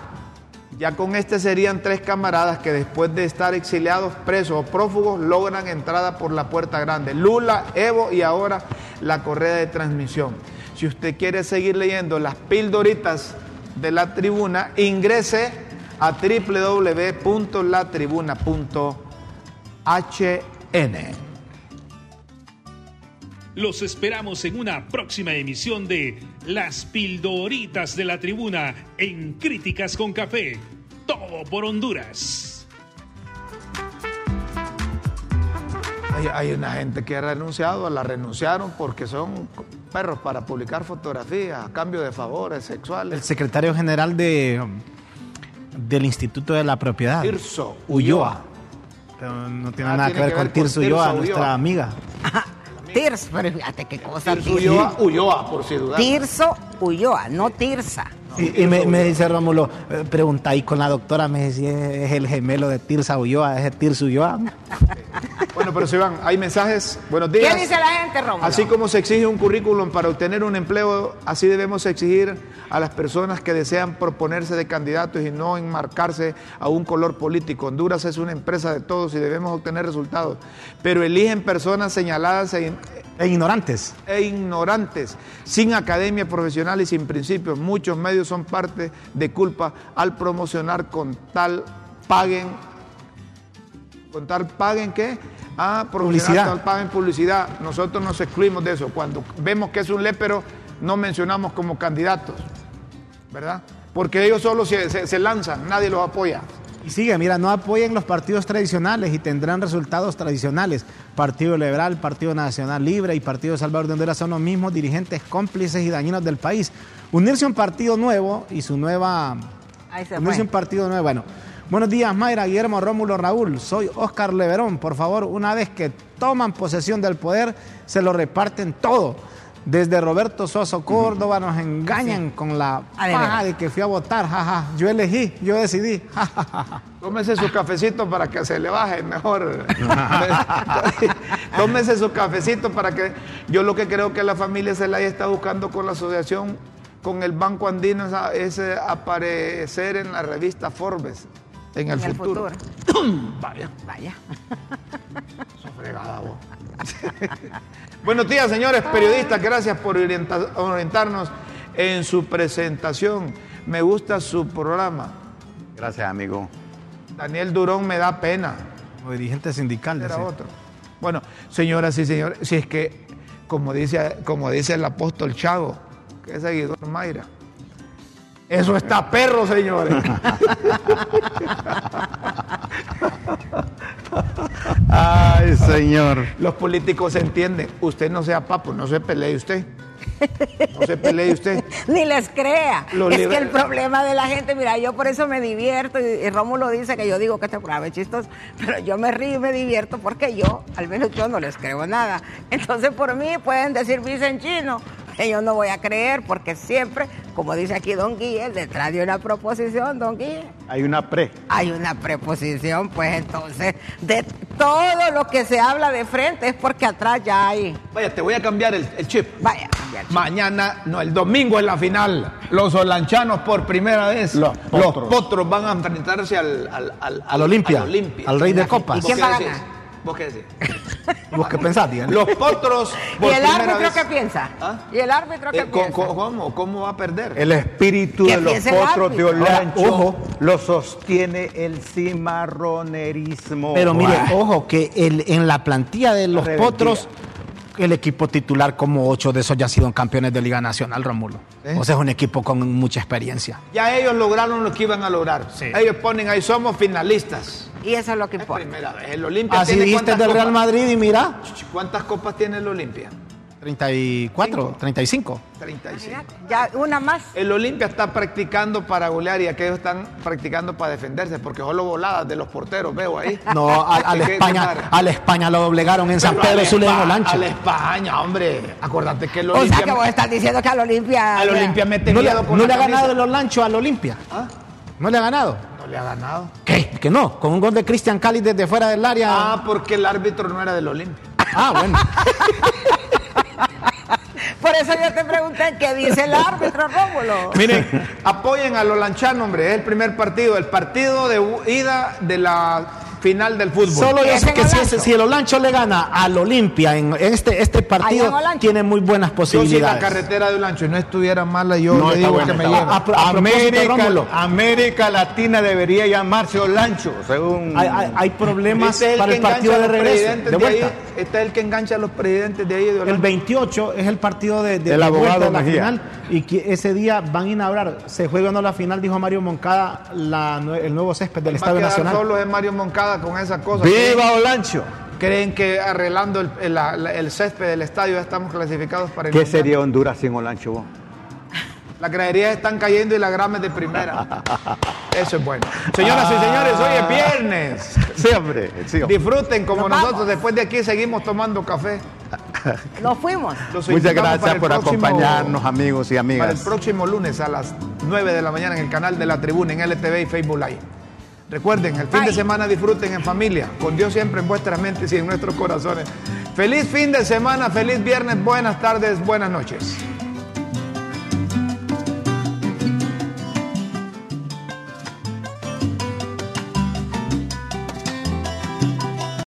Ya con este serían tres camaradas que después de estar exiliados, presos o prófugos logran entrada por la puerta grande. Lula, Evo y ahora la correa de transmisión. Si usted quiere seguir leyendo las pildoritas de la tribuna, ingrese a www.latribuna.hn. Los esperamos en una próxima emisión de Las Pildoritas de la Tribuna en Críticas con Café. Todo por Honduras. Hay, hay una gente que ha renunciado, la renunciaron porque son perros para publicar fotografías a cambio de favores sexuales. El secretario general de, del Instituto de la Propiedad. Tirso Ulloa. No tiene Ah, nada tiene que ver que con ver con Tirso Tirso Ulloa, Ulloa. nuestra amiga. Tirso, pero fíjate qué cosa. Tirso Ulloa, Ulloa, por si dudas. Tirso Ulloa, no Tirsa. Y, y me, me dice Rómulo, eh, pregunta ahí con la doctora, me dice si es, el gemelo de Tirsa Ulloa, es el Tirso Ulloa. Bueno, pero si van, hay mensajes. Buenos días. ¿Qué dice la gente, Rómulo? Así como se exige un currículum para obtener un empleo, así debemos exigir a las personas que desean proponerse de candidatos y no enmarcarse a un color político. Honduras es una empresa de todos y debemos obtener resultados, pero eligen personas señaladas e, E ignorantes. e ignorantes, sin academia profesional y sin principios. Muchos medios son parte de culpa al promocionar con tal paguen, con tal paguen qué? Ah, Publicidad. tal paguen publicidad. Nosotros nos excluimos de eso. Cuando vemos que es un lépero, no mencionamos como candidatos, ¿verdad? Porque ellos solo se, se- se lanzan, nadie los apoya. Y sigue, mira, no apoyen los partidos tradicionales y tendrán resultados tradicionales. Partido Liberal, Partido Nacional Libre y Partido Salvador de Honduras son los mismos dirigentes cómplices y dañinos del país. Unirse a un partido nuevo y su nueva... Ahí se Unirse a un partido nuevo. Bueno, buenos días Mayra, Guillermo, Rómulo, Raúl. Soy Oscar Leverón. Por favor, una vez que toman posesión del poder, se lo reparten todo. Desde Roberto Soso Córdoba nos engañan con la Ah, de paja de que fui a votar. Jaja, yo elegí, yo decidí. Ja, ja, ja, ja. Tómese su cafecito para que se le baje mejor. [LAUGHS] Tómese su cafecito para que. Yo lo que creo que la familia Zelaya está buscando con la asociación, con el Banco Andino, es, es, aparecer en la revista Forbes en el En el futuro. futuro. [COUGHS] Vaya. Vaya. [LAUGHS] Buenos días, señores periodistas. Gracias por orienta- orientarnos en su presentación. Me gusta su programa. Gracias, amigo. Daniel Durón me da pena. Como dirigente sindical. Era otro. Bueno, señoras y señores, si es que, como dice, como dice el apóstol Chago, que es seguidor Mayra, eso está perro, señores. [LAUGHS] Ay, [LAUGHS] señor. Los políticos entienden. Usted no sea papo, no se pelee usted. No se pelee usted. [LAUGHS] Ni les crea. Es liber- que el problema de la gente, mira, yo por eso me divierto y, y Rómulo dice que yo digo que este programa es chistoso, pero yo me río y me divierto porque yo, al menos yo no les creo nada. Entonces por mí pueden decir chino, que yo no voy a creer porque siempre, como dice aquí Don Guille, detrás de una proposición, Don Guille, Hay una pre. hay una preposición, pues entonces de todo lo que se habla de frente es porque atrás ya hay. Vaya, te voy a cambiar el, el chip. Vaya, ya, Mañana, no, el domingo es la final. Los olanchanos por primera vez. Los Los potros. van a enfrentarse al, al, al, Al Olimpia, al Olimpia. al rey de copas. ¿Y ¿Quién qué va a decís? ganar? ¿Vos qué decís? [LAUGHS] ¿Vos qué pensás, Diana? Los potros. ¿Y por el árbitro vez- qué piensa? ¿Ah? ¿Y el árbitro qué Eh, ¿cómo- piensa? ¿Cómo? ¿Cómo va a perder? El espíritu de los potros de. Olancho ojo. lo sostiene el cimarronerismo. Pero mire, ojo, que el, en la plantilla de los Reventía. potros, el equipo titular, como ocho de esos ya han sido campeones de Liga Nacional, Rómulo. ¿Eh? O sea, es un equipo con mucha experiencia. Ya ellos lograron lo que iban a lograr. Sí. Ellos ponen ahí, somos finalistas. Y eso es lo que Es importa. primera vez. El Olimpia Así tiene dijiste cuántas del Real copas? Madrid y mira, ¿Cuántas copas tiene el Olimpia? 34, 35. 35. Imagínate, Ya una más. El Olimpia está practicando para golear y aquellos están practicando para defenderse, porque solo voladas de los porteros veo ahí. [LAUGHS] No, a, a la ¿Qué- qué España, padre? a la España lo doblegaron en San Pero Pedro la Sula en Olancho. A la España, hombre. Acuérdate que el O sea Olimpia, que vos estás diciendo que al Olimpia. al Olimpia mete No le, miedo con no la le ha camisa. ganado el Olancho al Olimpia. ¿Ah? No le ha ganado. Le ha ganado. ¿Qué? Que no, con un gol de Cristian Cali desde fuera del área. Ah, porque el árbitro no era del Olimpia. Ah, bueno. [LAUGHS] Por eso yo te pregunté qué dice el árbitro, Rómulo. Miren, apoyen a los lanchanos, hombre. Es el primer partido, el partido de ida de la final del fútbol. Solo yo Es sé que si, si el Olancho le gana al Olimpia en este, este partido, tiene muy buenas Yo si la posibilidades. carretera de Olancho no estuviera mala, yo No, le digo buena, que me lleve. América, América Latina debería llamarse Olancho, según. hay, hay- hay problemas para el partido de regreso. De de ahí. Este es el que engancha a los presidentes de ahí de El Olancho. 28 es el partido de, de, vuelta abogado de la Mejía. final y que ese día van a inaugurar, se juega o no la final, dijo Mario Moncada, la el nuevo césped del Estadio Nacional. solo es Mario Moncada con esa cosa. ¡Viva Olancho! Creen que arreglando el, el- el césped del estadio ya estamos clasificados para el ¿Qué Mundial. sería Honduras sin Olancho? vos? Las graderías están cayendo y la grama es de primera. [LAUGHS] Eso es bueno. Señoras y señores, hoy es viernes. Sí, hombre. sí. Disfruten como Nos nosotros. vamos. Después de aquí seguimos tomando café. [LAUGHS] Nos fuimos. Los Muchas gracias por próximo- acompañarnos, amigos y Para el amigas. próximo lunes a las 9 de la mañana en el canal de la Tribuna, en LTV y Facebook Live. Recuerden, el fin de semana disfruten en familia, con Dios siempre en vuestras mentes y en nuestros corazones. Feliz fin de semana, feliz viernes, buenas tardes, buenas noches.